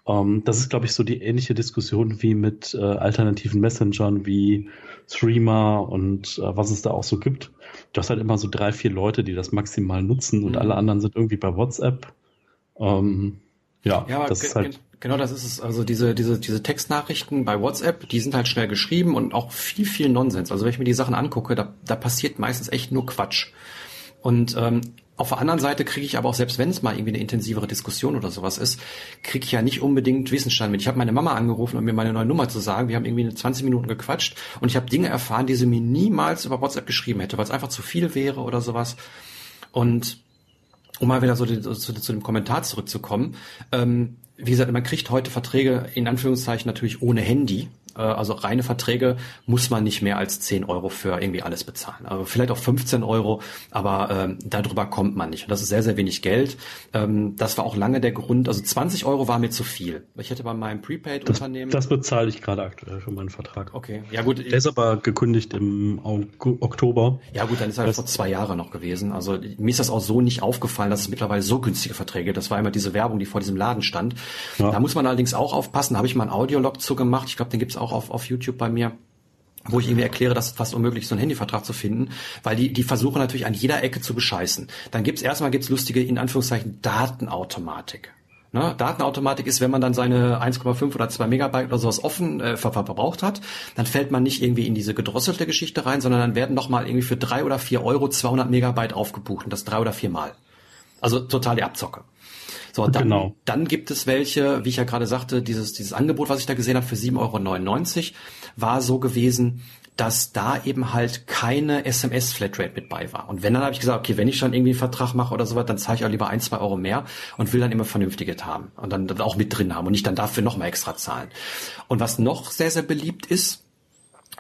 Ähm, das ist, glaube ich, so die ähnliche Diskussion wie mit äh, alternativen Messengern wie Streamer und äh, was es da auch so gibt. Du hast halt immer so drei, vier Leute, die das maximal nutzen und mhm. alle anderen sind irgendwie bei WhatsApp. Ähm, ja, ja das ist halt Genau, das ist es. Also diese, diese, diese Textnachrichten bei WhatsApp, die sind halt schnell geschrieben und auch viel, viel Nonsens. Also wenn ich mir die Sachen angucke, da, da passiert meistens echt nur Quatsch. Und ähm, auf der anderen Seite kriege ich aber auch, selbst wenn es mal irgendwie eine intensivere Diskussion oder sowas ist, kriege ich ja nicht unbedingt Wissensstand mit. Ich habe meine Mama angerufen, um mir meine neue Nummer zu sagen. Wir haben irgendwie 20 Minuten gequatscht und ich habe Dinge erfahren, die sie mir niemals über WhatsApp geschrieben hätte, weil es einfach zu viel wäre oder sowas. Und um mal wieder so zu, zu, zu dem Kommentar zurückzukommen, ähm, wie gesagt, man kriegt heute Verträge in Anführungszeichen natürlich ohne Handy. Äh, also reine Verträge muss man nicht mehr als 10 Euro für irgendwie alles bezahlen. Also vielleicht auch 15 Euro, aber ähm, darüber kommt man nicht. Und das ist sehr, sehr wenig Geld. Ähm, das war auch lange der Grund. Also 20 Euro war mir zu viel. Ich hätte bei meinem Prepaid-Unternehmen... Das, das, bezahle ich gerade aktuell für meinen Vertrag. Okay, ja gut. Der ist aber gekündigt im Oktober. Ja gut, dann ist er halt vor zwei Jahren noch gewesen. Also mir ist das auch so nicht aufgefallen, dass es mittlerweile so günstige Verträge. Das war immer diese Werbung, die vor diesem Laden stand. Ja. Da muss man allerdings auch aufpassen. Da habe ich mal einen Audiolog zugemacht. Ich glaube, den gibt's auch auf, auf YouTube bei mir wo ich irgendwie erkläre, dass es fast unmöglich ist, so einen Handyvertrag zu finden, weil die, die versuchen natürlich an jeder Ecke zu bescheißen. Dann gibt's erstmal gibt's lustige, in Anführungszeichen, Datenautomatik. Ne? Datenautomatik ist, wenn man dann seine 1,5 oder 2 Megabyte oder sowas offen äh, ver verbraucht hat, dann fällt man nicht irgendwie in diese gedrosselte Geschichte rein, sondern dann werden nochmal irgendwie für drei oder vier Euro 200 Megabyte aufgebucht und das drei oder vier Mal. Also total die Abzocke. So, dann, genau. dann gibt es welche, wie ich ja gerade sagte, dieses, dieses Angebot, was ich da gesehen habe für 7,99 Euro, war so gewesen, dass da eben halt keine SMS-Flatrate mit bei war. Und wenn, dann habe ich gesagt, okay, wenn ich schon irgendwie einen Vertrag mache oder sowas, dann zahle ich auch lieber ein, zwei Euro mehr und will dann immer vernünftiges haben und dann auch mit drin haben und nicht dann dafür nochmal extra zahlen. Und was noch sehr, sehr beliebt ist,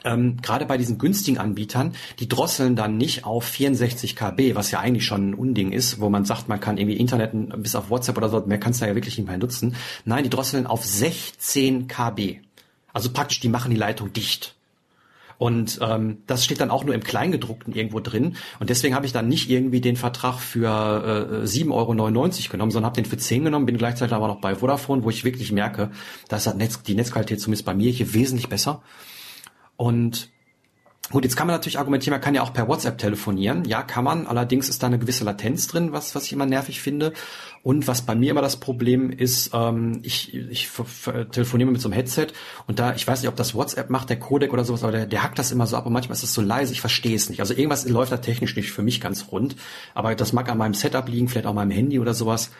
ähm, gerade bei diesen günstigen Anbietern, die drosseln dann nicht auf 64 KB, was ja eigentlich schon ein Unding ist, wo man sagt, man kann irgendwie Internet bis auf WhatsApp oder so, mehr kannst du ja wirklich nicht mehr nutzen. Nein, die drosseln auf 16 KB. Also praktisch, die machen die Leitung dicht. Und ähm, das steht dann auch nur im Kleingedruckten irgendwo drin. Und deswegen habe ich dann nicht irgendwie den Vertrag für äh, 7,99 Euro genommen, sondern habe den für 10 genommen, bin gleichzeitig aber noch bei Vodafone, wo ich wirklich merke, dass das Netz, die Netzqualität zumindest bei mir hier wesentlich besser. Und Gut, jetzt kann man natürlich argumentieren, man kann ja auch per WhatsApp telefonieren. Ja, kann man. Allerdings ist da eine gewisse Latenz drin, was, was ich immer nervig finde. Und was bei mir immer das Problem ist, ähm, ich, ich telefoniere mit so einem Headset und da, ich weiß nicht, ob das WhatsApp macht, der Codec oder sowas, aber der, der hackt das immer so ab und manchmal ist es so leise, ich verstehe es nicht. Also irgendwas läuft da technisch nicht für mich ganz rund. Aber das mag an meinem Setup liegen, vielleicht auch an meinem Handy oder sowas.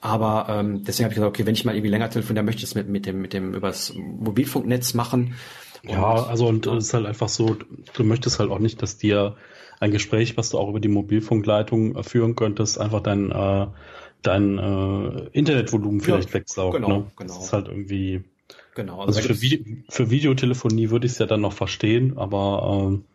Aber ähm, deswegen habe ich gesagt, okay, wenn ich mal irgendwie länger telefoniere, dann möchte ich es mit, mit dem, mit dem übers Mobilfunknetz machen. Ja, also und es ist halt einfach so, du möchtest halt auch nicht, dass dir ein Gespräch, was du auch über die Mobilfunkleitung äh, führen könntest, einfach dein, äh, dein äh, Internetvolumen vielleicht ja, wegsaugt. Genau, ne? genau. Das ist halt irgendwie. Genau. Also, also für, Vi für Videotelefonie würde ich es ja dann noch verstehen, aber äh,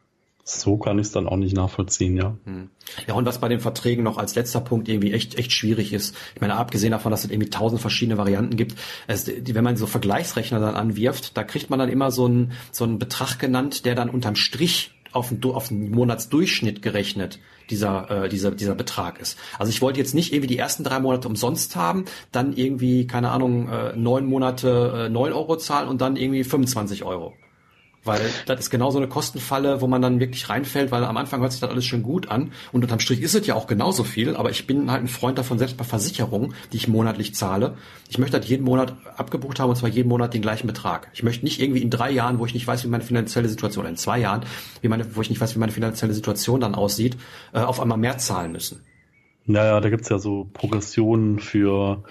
so kann ich es dann auch nicht nachvollziehen, ja. Hm. Ja, und was bei den Verträgen noch als letzter Punkt irgendwie echt, echt schwierig ist, ich meine, abgesehen davon, dass es irgendwie tausend verschiedene Varianten gibt, die, wenn man so Vergleichsrechner dann anwirft, da kriegt man dann immer so einen, so einen Betrag genannt, der dann unterm Strich auf den, auf den Monatsdurchschnitt gerechnet dieser, äh, dieser, dieser Betrag ist. Also ich wollte jetzt nicht irgendwie die ersten drei Monate umsonst haben, dann irgendwie, keine Ahnung, äh, neun Monate äh, neun Euro zahlen und dann irgendwie 25 Euro. Weil das ist genau so eine Kostenfalle, wo man dann wirklich reinfällt, weil am Anfang hört sich das alles schön gut an. Und unterm Strich ist es ja auch genauso viel, aber ich bin halt ein Freund davon, selbst bei Versicherungen, die ich monatlich zahle. Ich möchte halt jeden Monat abgebucht haben und zwar jeden Monat den gleichen Betrag. Ich möchte nicht irgendwie in drei Jahren, wo ich nicht weiß, wie meine finanzielle Situation, in zwei Jahren, wie meine, wo ich nicht weiß, wie meine finanzielle Situation dann aussieht, äh, auf einmal mehr zahlen müssen. Naja, da gibt's ja so Progressionen für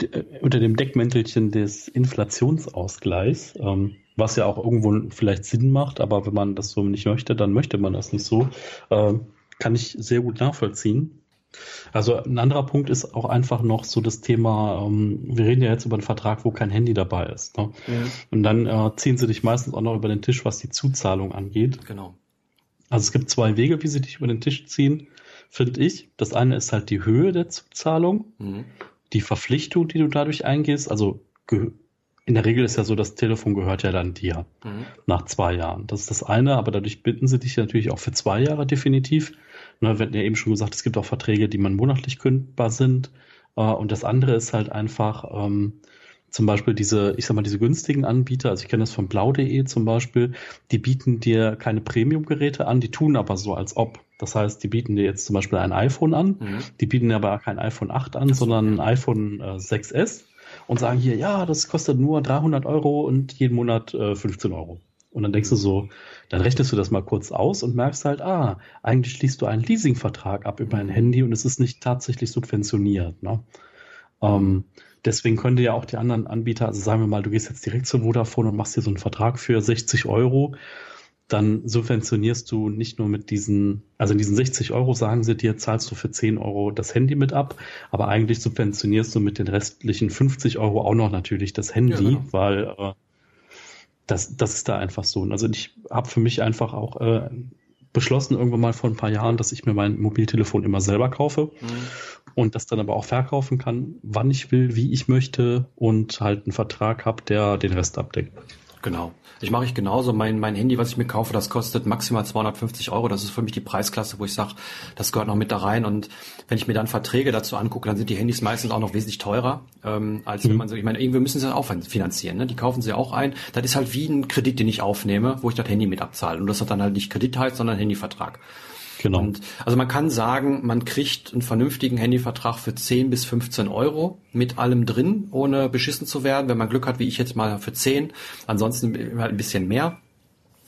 äh, unter dem Deckmäntelchen des Inflationsausgleichs. Ähm, was ja auch irgendwo vielleicht Sinn macht, aber wenn man das so nicht möchte, dann möchte man das nicht so. Äh, kann ich sehr gut nachvollziehen. Also ein anderer Punkt ist auch einfach noch so das Thema, ähm, wir reden ja jetzt über einen Vertrag, wo kein Handy dabei ist. Ne? Ja. Und dann äh, ziehen sie dich meistens auch noch über den Tisch, was die Zuzahlung angeht. Genau. Also es gibt zwei Wege, wie sie dich über den Tisch ziehen, finde ich. Das eine ist halt die Höhe der Zuzahlung, mhm. die Verpflichtung, die du dadurch eingehst. Also in der Regel ist ja so, das Telefon gehört ja dann dir mhm. nach zwei Jahren. Das ist das eine, aber dadurch bitten sie dich natürlich auch für zwei Jahre definitiv. Ne, wir hatten ja eben schon gesagt, es gibt auch Verträge, die man monatlich kündbar sind. Äh, und das andere ist halt einfach ähm, zum Beispiel diese, ich sag mal, diese günstigen Anbieter, also ich kenne das von blau.de zum Beispiel, die bieten dir keine Premium-Geräte an, die tun aber so, als ob. Das heißt, die bieten dir jetzt zum Beispiel ein iPhone an, mhm. die bieten aber kein iPhone 8 an, sondern ein iPhone äh, 6S und sagen hier, ja, das kostet nur 300 Euro und jeden Monat äh, 15 Euro. Und dann denkst du so, dann rechnest du das mal kurz aus und merkst halt, ah, eigentlich schließt du einen Leasingvertrag ab über ein Handy und es ist nicht tatsächlich subventioniert. Ne? Ähm, deswegen könnte ja auch die anderen Anbieter, also sagen wir mal, du gehst jetzt direkt zu Vodafone und machst dir so einen Vertrag für 60 Euro dann subventionierst du nicht nur mit diesen, also in diesen 60 Euro sagen sie dir, zahlst du für 10 Euro das Handy mit ab, aber eigentlich subventionierst du mit den restlichen 50 Euro auch noch natürlich das Handy, ja, genau. weil äh, das, das ist da einfach so. Also ich habe für mich einfach auch äh, beschlossen irgendwann mal vor ein paar Jahren, dass ich mir mein Mobiltelefon immer selber kaufe mhm. und das dann aber auch verkaufen kann, wann ich will, wie ich möchte und halt einen Vertrag habe, der den Rest abdeckt. Genau. Ich mache ich genauso. Mein, mein Handy, was ich mir kaufe, das kostet maximal 250 Euro. Das ist für mich die Preisklasse, wo ich sage, das gehört noch mit da rein. Und wenn ich mir dann Verträge dazu angucke, dann sind die Handys meistens auch noch wesentlich teurer, ähm, als mhm. wenn man so, ich meine, irgendwie müssen sie das auch finanzieren. Ne? Die kaufen sie auch ein. Das ist halt wie ein Kredit, den ich aufnehme, wo ich das Handy mit abzahle. Und das hat dann halt nicht Kredit heißt, sondern Handyvertrag. Genau. Und also man kann sagen, man kriegt einen vernünftigen Handyvertrag für 10 bis 15 Euro mit allem drin, ohne beschissen zu werden. Wenn man Glück hat, wie ich jetzt mal für 10, ansonsten halt ein bisschen mehr.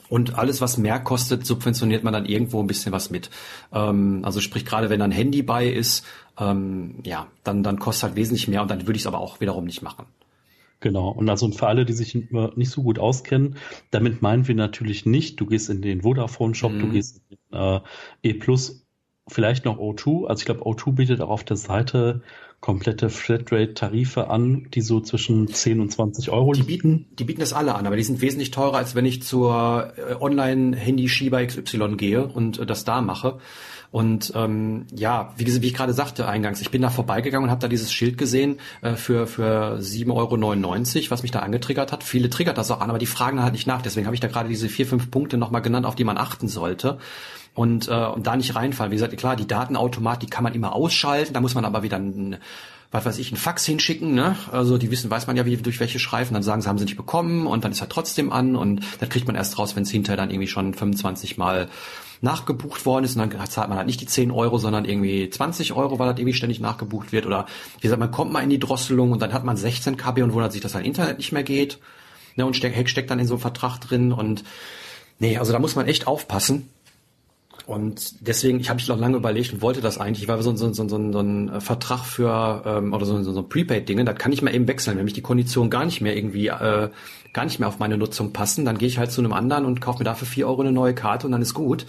Und alles, was mehr kostet, subventioniert man dann irgendwo ein bisschen was mit. Ähm, also sprich, gerade wenn ein Handy bei ist, ähm, ja, dann, dann kostet halt wesentlich mehr und dann würde ich es aber auch wiederum nicht machen. Genau. Und also für alle, die sich nicht so gut auskennen, damit meinen wir natürlich nicht, du gehst in den Vodafone-Shop, mhm. du gehst in den äh, E Plus, vielleicht noch O2. Also ich glaube, O2 bietet auch auf der Seite komplette Flatrate-Tarife an, die so zwischen 10 und 20 Euro die bieten. Die bieten das alle an, aber die sind wesentlich teurer, als wenn ich zur äh, Online-Handy-Schieber XY gehe und äh, das da mache. Und ähm, ja, wie, wie ich gerade sagte eingangs, ich bin da vorbeigegangen und habe da dieses Schild gesehen äh, für, für 7,99 Euro, was mich da angetriggert hat. Viele triggert das auch an, aber die fragen halt nicht nach. Deswegen habe ich da gerade diese vier, fünf Punkte nochmal genannt, auf die man achten sollte und, äh, und da nicht reinfallen. Wie gesagt, klar, die Datenautomat, die kann man immer ausschalten, da muss man aber wieder ein, was weiß ich, ein Fax hinschicken, ne? Also die wissen, weiß man ja, wie durch welche Schreifen, dann sagen sie, haben sie nicht bekommen und dann ist er trotzdem an und dann kriegt man erst raus, wenn es hinterher dann irgendwie schon 25 Mal nachgebucht worden ist. Und dann zahlt man halt nicht die 10 Euro, sondern irgendwie 20 Euro, weil das irgendwie ständig nachgebucht wird. Oder wie gesagt, man kommt mal in die Drosselung und dann hat man 16 KB und wundert sich, dass sein Internet nicht mehr geht. Ne, und steckt, steckt dann in so einem Vertrag drin. Und nee, also da muss man echt aufpassen. Und deswegen, ich habe mich noch lange überlegt und wollte das eigentlich, weil so, so, so, so, so ein Vertrag für ähm, oder so, so, so Prepaid-Dinge, da kann ich mal eben wechseln. Wenn mich die Konditionen gar nicht mehr irgendwie äh, gar nicht mehr auf meine Nutzung passen, dann gehe ich halt zu einem anderen und kaufe mir dafür vier Euro eine neue Karte und dann ist gut.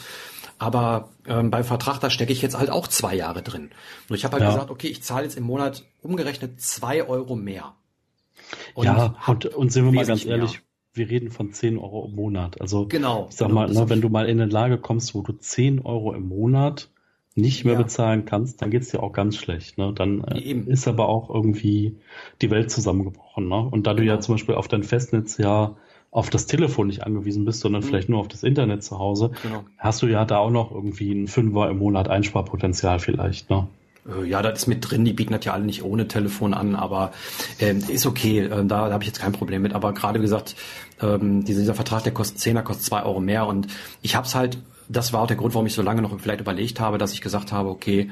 Aber ähm, beim Vertrag, da stecke ich jetzt halt auch zwei Jahre drin. Und ich habe halt ja. gesagt, okay, ich zahle jetzt im Monat umgerechnet zwei Euro mehr. Und ja, und, und sind wir mal ganz ehrlich, mehr wir reden von 10 Euro im Monat. Also genau, ich sag genau, mal, ne, wenn du mal in eine Lage kommst, wo du 10 Euro im Monat nicht mehr ja. bezahlen kannst, dann geht's dir auch ganz schlecht. Ne? Dann äh, ist aber auch irgendwie die Welt zusammengebrochen. Ne? Und da du ja genau. zum Beispiel auf dein Festnetz ja auf das Telefon nicht angewiesen bist, sondern mhm. vielleicht nur auf das Internet zu Hause, genau. hast du ja da auch noch irgendwie ein Fünfer im Monat Einsparpotenzial vielleicht. Ne? Äh, ja, das ist mit drin, die bieten das ja alle nicht ohne Telefon an, aber ähm, ist okay, äh, da, da habe ich jetzt kein Problem mit. Aber gerade wie gesagt, ähm, dieser, dieser Vertrag, der kostet 10, der kostet zwei Euro mehr und ich habe es halt, das war auch der Grund, warum ich so lange noch vielleicht überlegt habe, dass ich gesagt habe, okay,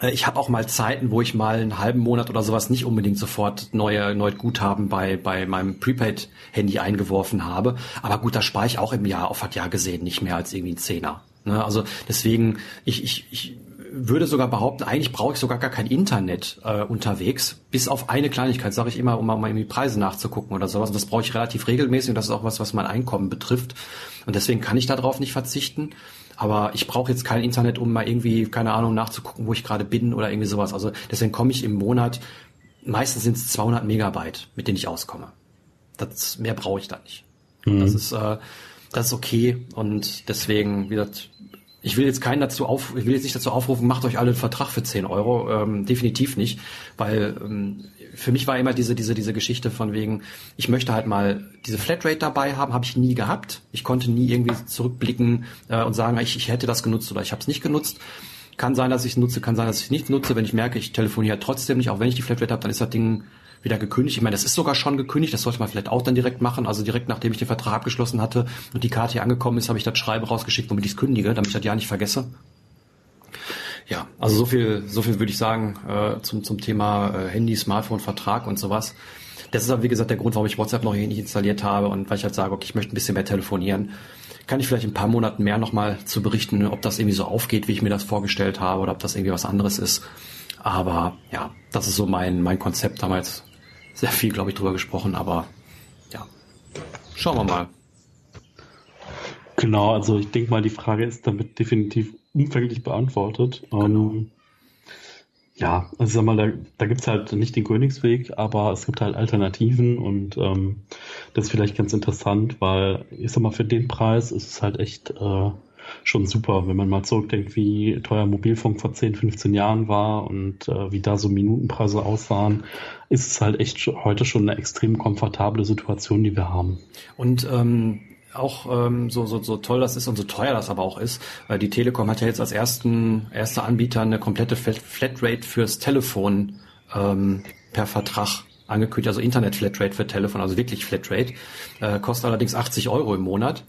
äh, ich habe auch mal Zeiten, wo ich mal einen halben Monat oder sowas nicht unbedingt sofort neue, neue Guthaben bei, bei meinem Prepaid-Handy eingeworfen habe. Aber gut, da spare ich auch im Jahr auf das Jahr gesehen nicht mehr als irgendwie ein Zehner. Ne? Also deswegen, ich, ich, ich würde sogar behaupten, eigentlich brauche ich sogar gar kein Internet äh, unterwegs, bis auf eine Kleinigkeit, sage ich immer, um mal die Preise nachzugucken oder sowas. Und das brauche ich relativ regelmäßig und das ist auch was, was mein Einkommen betrifft. Und deswegen kann ich darauf nicht verzichten. Aber ich brauche jetzt kein Internet, um mal irgendwie, keine Ahnung, nachzugucken, wo ich gerade bin oder irgendwie sowas. Also deswegen komme ich im Monat, meistens sind es 200 Megabyte, mit denen ich auskomme. Das, mehr brauche ich da nicht. Mhm. Das ist, äh, das ist okay und deswegen, wie gesagt, ich will jetzt keinen dazu auf, ich will jetzt nicht dazu aufrufen, macht euch alle einen Vertrag für 10 Euro. Ähm, definitiv nicht, weil ähm, für mich war immer diese, diese, diese Geschichte von wegen, ich möchte halt mal diese Flatrate dabei haben, habe ich nie gehabt. Ich konnte nie irgendwie zurückblicken äh, und sagen, ich, ich hätte das genutzt oder ich habe es nicht genutzt. Kann sein, dass ich es nutze, kann sein, dass ich es nicht nutze. Wenn ich merke, ich telefoniere trotzdem nicht, auch wenn ich die Flatrate habe, dann ist das Ding wieder gekündigt. Ich meine, das ist sogar schon gekündigt, das sollte man vielleicht auch dann direkt machen. Also direkt nachdem ich den Vertrag abgeschlossen hatte und die Karte hier angekommen ist, habe ich das Schreiben rausgeschickt, womit ich es kündige, damit ich das ja nicht vergesse. Ja, also so viel, so viel würde ich sagen äh, zum, zum Thema äh, Handy, Smartphone, Vertrag und sowas. Das ist aber, wie gesagt, der Grund, warum ich WhatsApp noch hier nicht installiert habe und weil ich halt sage, okay, ich möchte ein bisschen mehr telefonieren. Kann ich vielleicht in ein paar Monaten mehr nochmal zu berichten, ob das irgendwie so aufgeht, wie ich mir das vorgestellt habe oder ob das irgendwie was anderes ist. Aber ja, das ist so mein, mein Konzept damals sehr viel, glaube ich, drüber gesprochen, aber ja, schauen wir mal. Genau, also ich denke mal, die Frage ist damit definitiv umfänglich beantwortet. Genau. Ähm, ja, also sag mal, da, da gibt es halt nicht den Königsweg, aber es gibt halt Alternativen und ähm, das ist vielleicht ganz interessant, weil ich sag mal, für den Preis ist es halt echt äh, schon super, wenn man mal zurückdenkt, wie teuer Mobilfunk vor 10, 15 Jahren war und äh, wie da so Minutenpreise aussahen, ist es halt echt heute schon eine extrem komfortable Situation, die wir haben. Und ähm, auch ähm, so, so, so toll das ist und so teuer das aber auch ist, weil die Telekom hat ja jetzt als ersten erster Anbieter eine komplette Flatrate fürs Telefon ähm, per Vertrag angekündigt, also Internet-Flatrate für Telefon, also wirklich Flatrate, äh, kostet allerdings 80 Euro im Monat.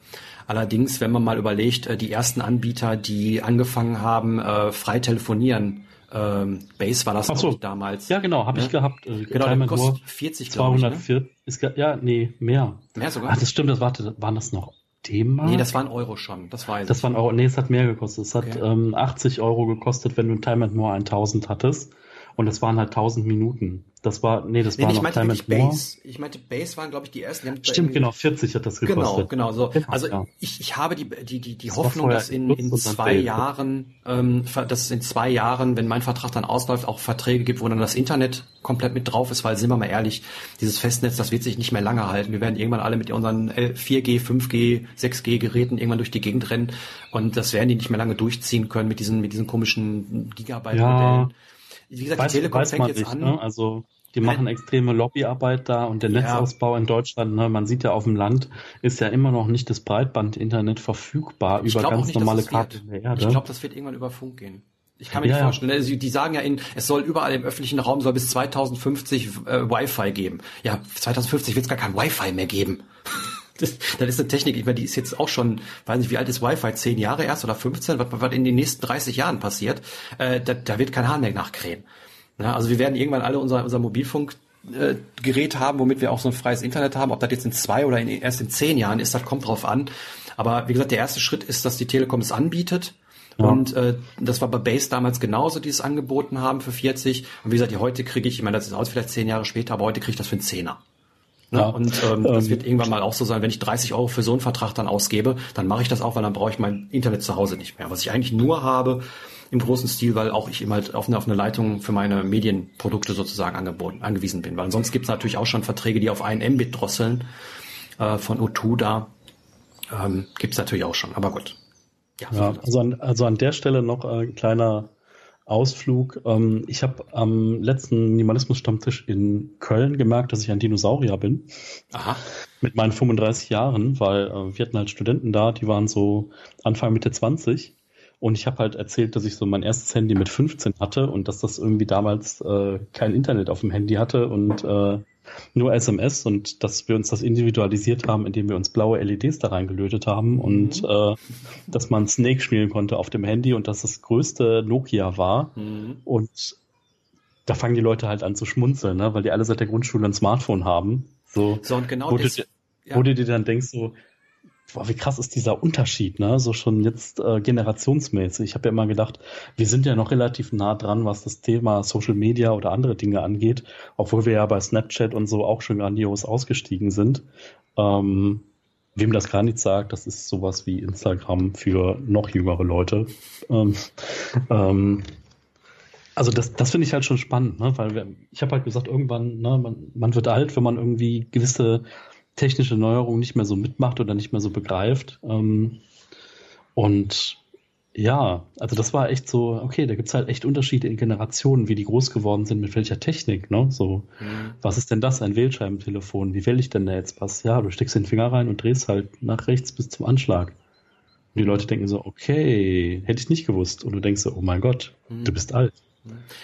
Allerdings, wenn man mal überlegt, äh, die ersten Anbieter, die angefangen haben, äh, frei telefonieren, ähm, Base war das Ach so. damals. Ja, genau, habe ne? ich gehabt. Äh, genau, der kostet 40, glaube ich. 204, ne? ist, ja, nee, mehr. Mehr sogar? Ach, das stimmt, das warte, waren das noch D-Mark? Nee, das waren Euro schon, das weiß Das waren Euro, nee, es hat mehr gekostet. Es hat okay. ähm, 80 Euro gekostet, wenn du ein Time and More 1000 hattest. Und das waren halt 1000 Minuten. Das war, nee, das nee, war ich noch meinte More. Base. Ich meinte Base waren, glaube ich, die ersten. Die Stimmt, genau, 40 hat das gekostet. Genau, genau. So. Genau, Also ja. ich, ich habe die, die, die, die Das Hoffnung, dass in, in zwei. Jahren, ähm, dass es in zwei Jahren, wenn mein Vertrag dann ausläuft, auch Verträge gibt, wo dann das Internet komplett mit drauf ist, weil sind wir mal ehrlich, dieses Festnetz, das wird sich nicht mehr lange halten. Wir werden irgendwann alle mit unseren L- 4G, 5G, 6G Geräten irgendwann durch die Gegend rennen und das werden die nicht mehr lange durchziehen können mit diesen, mit diesen komischen Gigabyte-Modellen. Wie gesagt, Weiß, die Telekom fängt jetzt nicht, an. ne? Also die machen extreme Lobbyarbeit da und der Ja. Netzausbau in Deutschland, ne, man sieht ja auf dem Land, ist ja immer noch nicht das Breitband-Internet verfügbar Ich über ganz nicht, normale Karten der Erde. Ich glaube, das wird irgendwann über Funk gehen. Ich kann mir Ja, nicht vorstellen. Also, die sagen ja, in, es soll überall im öffentlichen Raum soll bis 2050 äh, Wi-Fi geben. Ja, 2050 wird es gar kein Wi-Fi mehr geben. (laughs) Das, das ist eine Technik, ich meine, die ist jetzt auch schon, weiß nicht, wie alt ist Wi-Fi? Zehn Jahre erst oder 15? Was, was in den nächsten 30 Jahren passiert? Äh, da, da wird kein Hahn mehr nachkrähen. Ja, also wir werden irgendwann alle unser, unser Mobilfunk äh, Gerät haben, womit wir auch so ein freies Internet haben. Ob das jetzt in zwei oder in, erst in zehn Jahren ist, das kommt drauf an. Aber wie gesagt, der erste Schritt ist, dass die Telekom es anbietet. Ja. Und äh, das war bei Base damals genauso, die es angeboten haben für 40. Und wie gesagt, die heute kriege ich, ich meine, das ist aus vielleicht zehn Jahre später, aber heute kriege ich das für einen Zehner. Ne? Ja. Und ähm, das Ähm, wird irgendwann mal auch so sein, wenn ich 30 Euro für so einen Vertrag dann ausgebe, dann mache ich das auch, weil dann brauche ich mein Internet zu Hause nicht mehr. Was ich eigentlich nur habe im großen Stil, weil auch ich eben halt auf eine, auf eine Leitung für meine Medienprodukte sozusagen angeboten, angewiesen bin. Weil sonst gibt es natürlich auch schon Verträge, die auf einen Mbit drosseln äh, von O2 da. Ähm, gibt es natürlich auch schon, aber gut. Ja, Ja, also an, also an der Stelle noch ein kleiner Ausflug. Ähm, ich habe am letzten Minimalismus-Stammtisch in Köln gemerkt, dass ich ein Dinosaurier bin. Aha. Mit meinen 35 Jahren, weil äh, wir hatten halt Studenten da, die waren so Anfang Mitte 20. Und ich habe halt erzählt, dass ich so mein erstes Handy mit 15 hatte und dass das irgendwie damals äh, kein Internet auf dem Handy hatte und äh, nur SMS und dass wir uns das individualisiert haben, indem wir uns blaue LEDs da reingelötet haben und äh, dass man Snake spielen konnte auf dem Handy und dass das größte Nokia war. Mhm. Und da fangen die Leute halt an zu schmunzeln, ne? weil die alle seit der Grundschule ein Smartphone haben. So, So, und genau wo, du, das. dir- ja. wo du dir dann denkst, so, boah, wie krass ist dieser Unterschied, ne? So schon jetzt äh, generationsmäßig. Ich habe ja immer gedacht, wir sind ja noch relativ nah dran, was das Thema Social Media oder andere Dinge angeht, obwohl wir ja bei Snapchat und so auch schon grandios ausgestiegen sind. Ähm, wem das gar nichts sagt, das ist sowas wie Instagram für noch jüngere Leute. Ähm, ähm, also das, das finde ich halt schon spannend, ne? weil wir, ich habe halt gesagt, irgendwann, ne, man, man wird alt, wenn man irgendwie gewisse technische Neuerungen nicht mehr so mitmacht oder nicht mehr so begreift. Ähm, und ja, also das war echt so, okay, da gibt's halt echt Unterschiede in Generationen, wie die groß geworden sind, mit welcher Technik, ne? So, Mhm. was ist denn das, ein Wählscheibentelefon? Wie wähle ich denn da jetzt was? Ja, du steckst den Finger rein und drehst halt nach rechts bis zum Anschlag. Und die Leute denken so, okay, hätte ich nicht gewusst. Und du denkst so, oh mein Gott, du bist alt.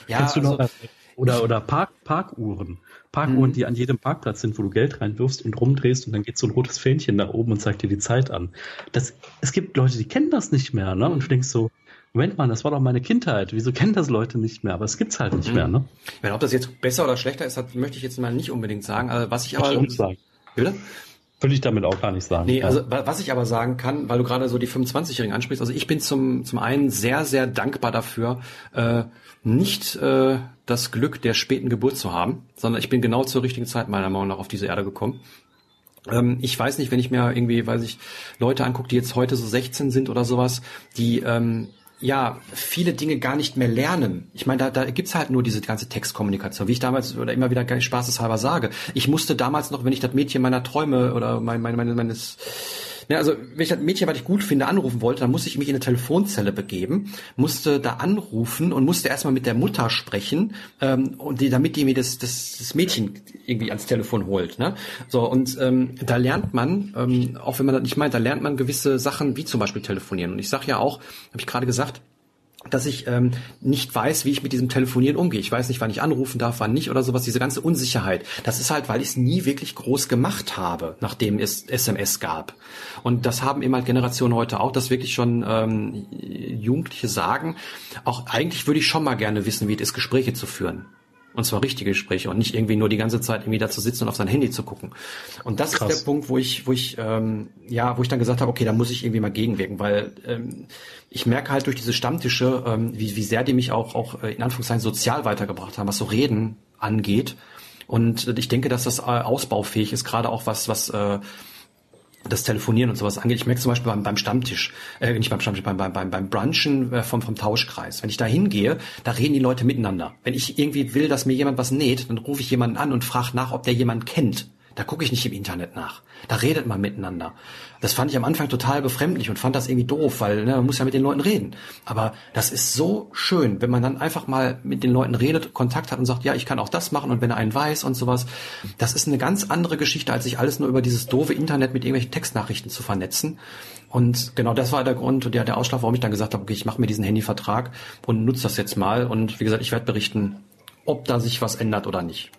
ja, Kennst du also, noch, oder, oder Park, Parkuhren. Parkuhren, Mhm. die an jedem Parkplatz sind, wo du Geld reinwirfst und rumdrehst und dann geht so ein rotes Fähnchen nach oben und zeigt dir die Zeit an. Das, es gibt Leute, die kennen das nicht mehr, ne? Und du denkst so, Moment mal, das war doch meine Kindheit. Wieso kennen das Leute nicht mehr? Aber es gibt's halt nicht Mhm. mehr, ne? Meine, ob das jetzt besser oder schlechter ist, das möchte ich jetzt mal nicht unbedingt sagen. Also, was ich aber. Bitte? Würde ich damit auch gar nicht sagen. Nee, also wa- was ich aber sagen kann, weil du gerade so die 25-Jährigen ansprichst, also ich bin zum, zum einen sehr, sehr dankbar dafür, äh, nicht äh, das Glück der späten Geburt zu haben, sondern ich bin genau zur richtigen Zeit meiner Meinung nach auf diese Erde gekommen. Ähm, ich weiß nicht, wenn ich mir irgendwie, weiß ich, Leute angucke, die jetzt heute so 16 sind oder sowas, die ähm, ja viele Dinge gar nicht mehr lernen. Ich meine, da, da gibt's halt nur diese ganze Textkommunikation, wie ich damals oder immer wieder spaßeshalber sage. Ich musste damals noch, wenn ich das Mädchen meiner Träume oder mein, mein, mein, meines ja, also wenn ich das Mädchen, was ich gut finde, anrufen wollte, dann musste ich mich in eine Telefonzelle begeben, musste da anrufen und musste erstmal mit der Mutter sprechen, ähm, und die, damit die mir das, das, das Mädchen irgendwie ans Telefon holt. Ne? So, und ähm, da lernt man, ähm, auch wenn man das nicht meint, da lernt man gewisse Sachen, wie zum Beispiel telefonieren. Und ich sage ja auch, habe ich gerade gesagt, dass ich ähm, nicht weiß, wie ich mit diesem Telefonieren umgehe. Ich weiß nicht, wann ich anrufen darf, wann nicht oder sowas. Diese ganze Unsicherheit. Das ist halt, weil ich es nie wirklich groß gemacht habe, nachdem es SMS gab. Und das haben eben halt Generationen heute auch, dass wirklich schon ähm, Jugendliche sagen, auch eigentlich würde ich schon mal gerne wissen, wie es ist, Gespräche zu führen. Und zwar richtige Gespräche und nicht irgendwie nur die ganze Zeit irgendwie da zu sitzen und auf sein Handy zu gucken. Und das Krass. ist der Punkt, wo ich, wo ich, ähm, ja, wo ich dann gesagt habe, okay, da muss ich irgendwie mal gegenwirken, weil ähm, ich merke halt durch diese Stammtische, ähm, wie, wie sehr die mich auch, auch äh, in Anführungszeichen sozial weitergebracht haben, was so Reden angeht. Und ich denke, dass das äh, ausbaufähig ist, gerade auch was, was äh, das Telefonieren und sowas angeht. Ich merke zum Beispiel beim, beim Stammtisch, äh, nicht beim Stammtisch, beim, beim, beim, Brunchen äh, vom, vom Tauschkreis. Wenn ich da hingehe, da reden die Leute miteinander. Wenn ich irgendwie will, dass mir jemand was näht, dann rufe ich jemanden an und frage nach, ob der jemand kennt. Da gucke ich nicht im Internet nach. Da redet man miteinander. Das fand ich am Anfang total befremdlich und fand das irgendwie doof, weil ne, man muss ja mit den Leuten reden. Aber das ist so schön, wenn man dann einfach mal mit den Leuten redet, Kontakt hat und sagt, ja, ich kann auch das machen und wenn er einen weiß und sowas. Das ist eine ganz andere Geschichte, als sich alles nur über dieses doofe Internet mit irgendwelchen Textnachrichten zu vernetzen. Und genau das war der Grund, der, der Ausschlag, warum ich dann gesagt habe, okay, ich mache mir diesen Handyvertrag und nutze das jetzt mal. Und wie gesagt, ich werde berichten, ob da sich was ändert oder nicht.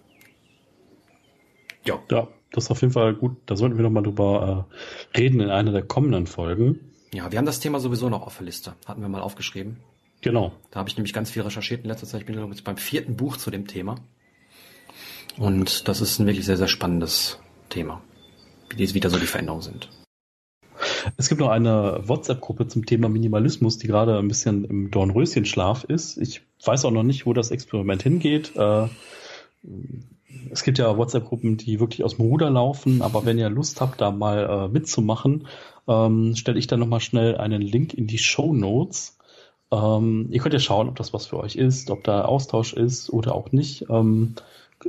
Ja. Ja, das ist auf jeden Fall gut. Da sollten wir nochmal drüber äh, reden in einer der kommenden Folgen. Ja, wir haben das Thema sowieso noch auf der Liste. Hatten wir mal aufgeschrieben. Genau. Da habe ich nämlich ganz viel recherchiert in letzter Zeit. Ich bin jetzt beim vierten Buch zu dem Thema. Und das ist ein wirklich sehr, sehr spannendes Thema. Wie jetzt wieder so die Veränderungen sind. Es gibt noch eine WhatsApp-Gruppe zum Thema Minimalismus, die gerade ein bisschen im Dornröschenschlaf ist. Ich weiß auch noch nicht, wo das Experiment hingeht. Äh, es gibt ja WhatsApp-Gruppen, die wirklich aus dem Ruder laufen, aber wenn ihr Lust habt, da mal äh, mitzumachen, ähm, stelle ich dann nochmal schnell einen Link in die Show Notes. Ähm, ihr könnt ja schauen, ob das was für euch ist, ob da Austausch ist oder auch nicht. Ähm,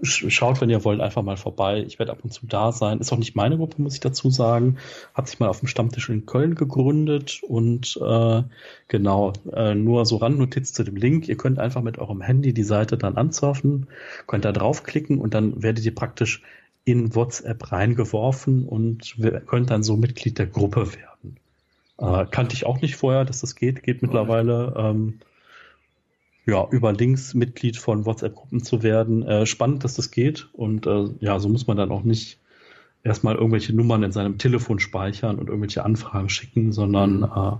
schaut, wenn ihr wollt, einfach mal vorbei. Ich werde ab und zu da sein. Ist auch nicht meine Gruppe, muss ich dazu sagen. Hat sich mal auf dem Stammtisch in Köln gegründet und äh, genau, äh, nur so Randnotiz zu dem Link. Ihr könnt einfach mit eurem Handy die Seite dann ansurfen, könnt da draufklicken und dann werdet ihr praktisch in WhatsApp reingeworfen und könnt dann so Mitglied der Gruppe werden. Äh, kannte ich auch nicht vorher, dass das geht, geht mittlerweile. Ähm, ja, über Links Mitglied von WhatsApp-Gruppen zu werden. Äh, spannend, dass das geht. Und äh, ja, so muss man dann auch nicht erstmal irgendwelche Nummern in seinem Telefon speichern und irgendwelche Anfragen schicken, sondern mhm. äh,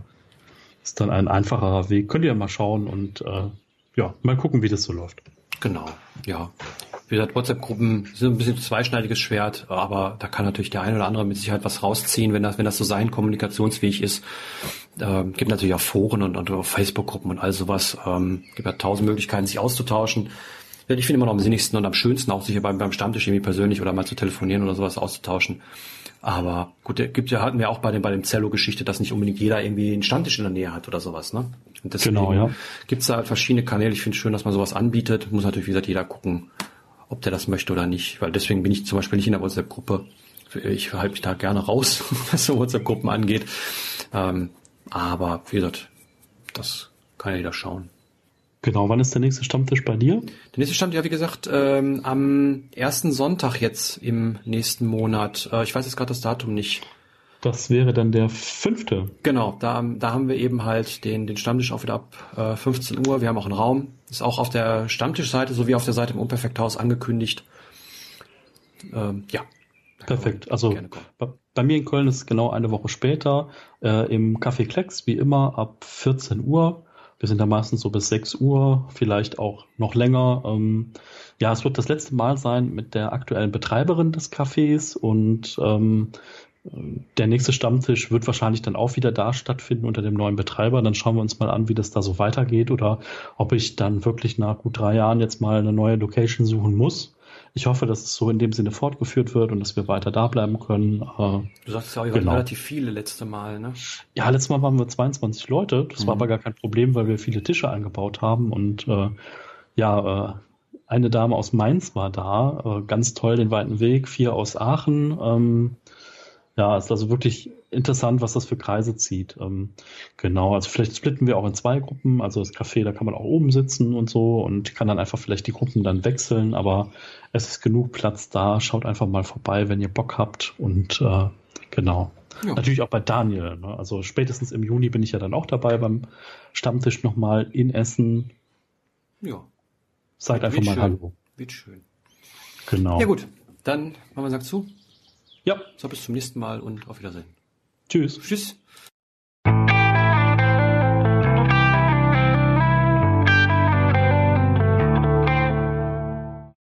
ist dann ein einfacherer Weg. Könnt ihr mal schauen und äh, ja, mal gucken, wie das so läuft. Genau, ja. Wie gesagt, WhatsApp-Gruppen sind ein bisschen zweischneidiges Schwert, aber da kann natürlich der eine oder andere mit Sicherheit was rausziehen, wenn das, wenn das so sein kommunikationsfähig ist. Äh, gibt natürlich auch Foren und, und Facebook-Gruppen und all sowas. Ähm, gibt ja tausend Möglichkeiten, sich auszutauschen. Ich finde immer noch am sinnigsten und am schönsten auch sich beim, beim Stammtisch irgendwie persönlich oder mal zu telefonieren oder sowas auszutauschen. Aber gut, gibt ja, hatten wir auch bei dem, bei dem Zello-Geschichte, dass nicht unbedingt jeder irgendwie einen Stammtisch in der Nähe hat oder sowas, ne? Und deswegen genau, ja. gibt's da halt verschiedene Kanäle. Ich finde es schön, dass man sowas anbietet. Muss natürlich, wie gesagt, jeder gucken, ob der das möchte oder nicht. Weil deswegen bin ich zum Beispiel nicht in der WhatsApp-Gruppe. Ich halte mich da gerne raus, (laughs) was so WhatsApp-Gruppen angeht. Ähm, aber wie gesagt, das kann ja jeder schauen. Genau, wann ist der nächste Stammtisch bei dir? Der nächste Stammtisch, ja, wie gesagt, ähm, am ersten Sonntag jetzt im nächsten Monat. Äh, ich weiß jetzt gerade das Datum nicht. Das wäre dann der fünfte. Genau, da, da haben wir eben halt den, den Stammtisch auch wieder ab äh, 15 Uhr. Wir haben auch einen Raum. Ist auch auf der Stammtischseite sowie auf der Seite im Unperfekthaus angekündigt. Ähm, ja. Perfekt. Also bei, bei, mir in Köln ist es genau eine Woche später äh, im Café Klecks, wie immer, ab 14 Uhr. Wir sind da meistens so bis 6 Uhr, vielleicht auch noch länger. Ähm, ja, es wird das letzte Mal sein mit der aktuellen Betreiberin des Cafés und ähm, der nächste Stammtisch wird wahrscheinlich dann auch wieder da stattfinden unter dem neuen Betreiber. Dann schauen wir uns mal an, wie das da so weitergeht oder ob ich dann wirklich nach gut drei Jahren jetzt mal eine neue Location suchen muss. Ich hoffe, dass es so in dem Sinne fortgeführt wird und dass wir weiter da bleiben können. Äh, du sagst ja, ihr genau. relativ viele letzte Mal, ne? Ja, letztes Mal waren wir 22 Leute. Das mhm. war aber gar kein Problem, weil wir viele Tische eingebaut haben und äh, ja, äh, eine Dame aus Mainz war da, äh, ganz toll den weiten Weg, vier aus Aachen. Ähm, ja, ist also wirklich interessant, was das für Kreise zieht. Ähm, genau, also vielleicht splitten wir auch in zwei Gruppen. Also das Café, da kann man auch oben sitzen und so und kann dann einfach vielleicht die Gruppen dann wechseln. Aber es ist genug Platz da. Schaut einfach mal vorbei, wenn ihr Bock habt. Und äh, genau. Ja. Natürlich auch bei Daniel. Ne? Also spätestens im Juni bin ich ja dann auch dabei beim Stammtisch nochmal in Essen. Ja. Seid einfach mal schön. Hallo. Wird schön. Genau. Ja gut, dann machen wir sagt zu. Ja. So, bis zum nächsten Mal und auf Wiedersehen. Tschüss. Tschüss.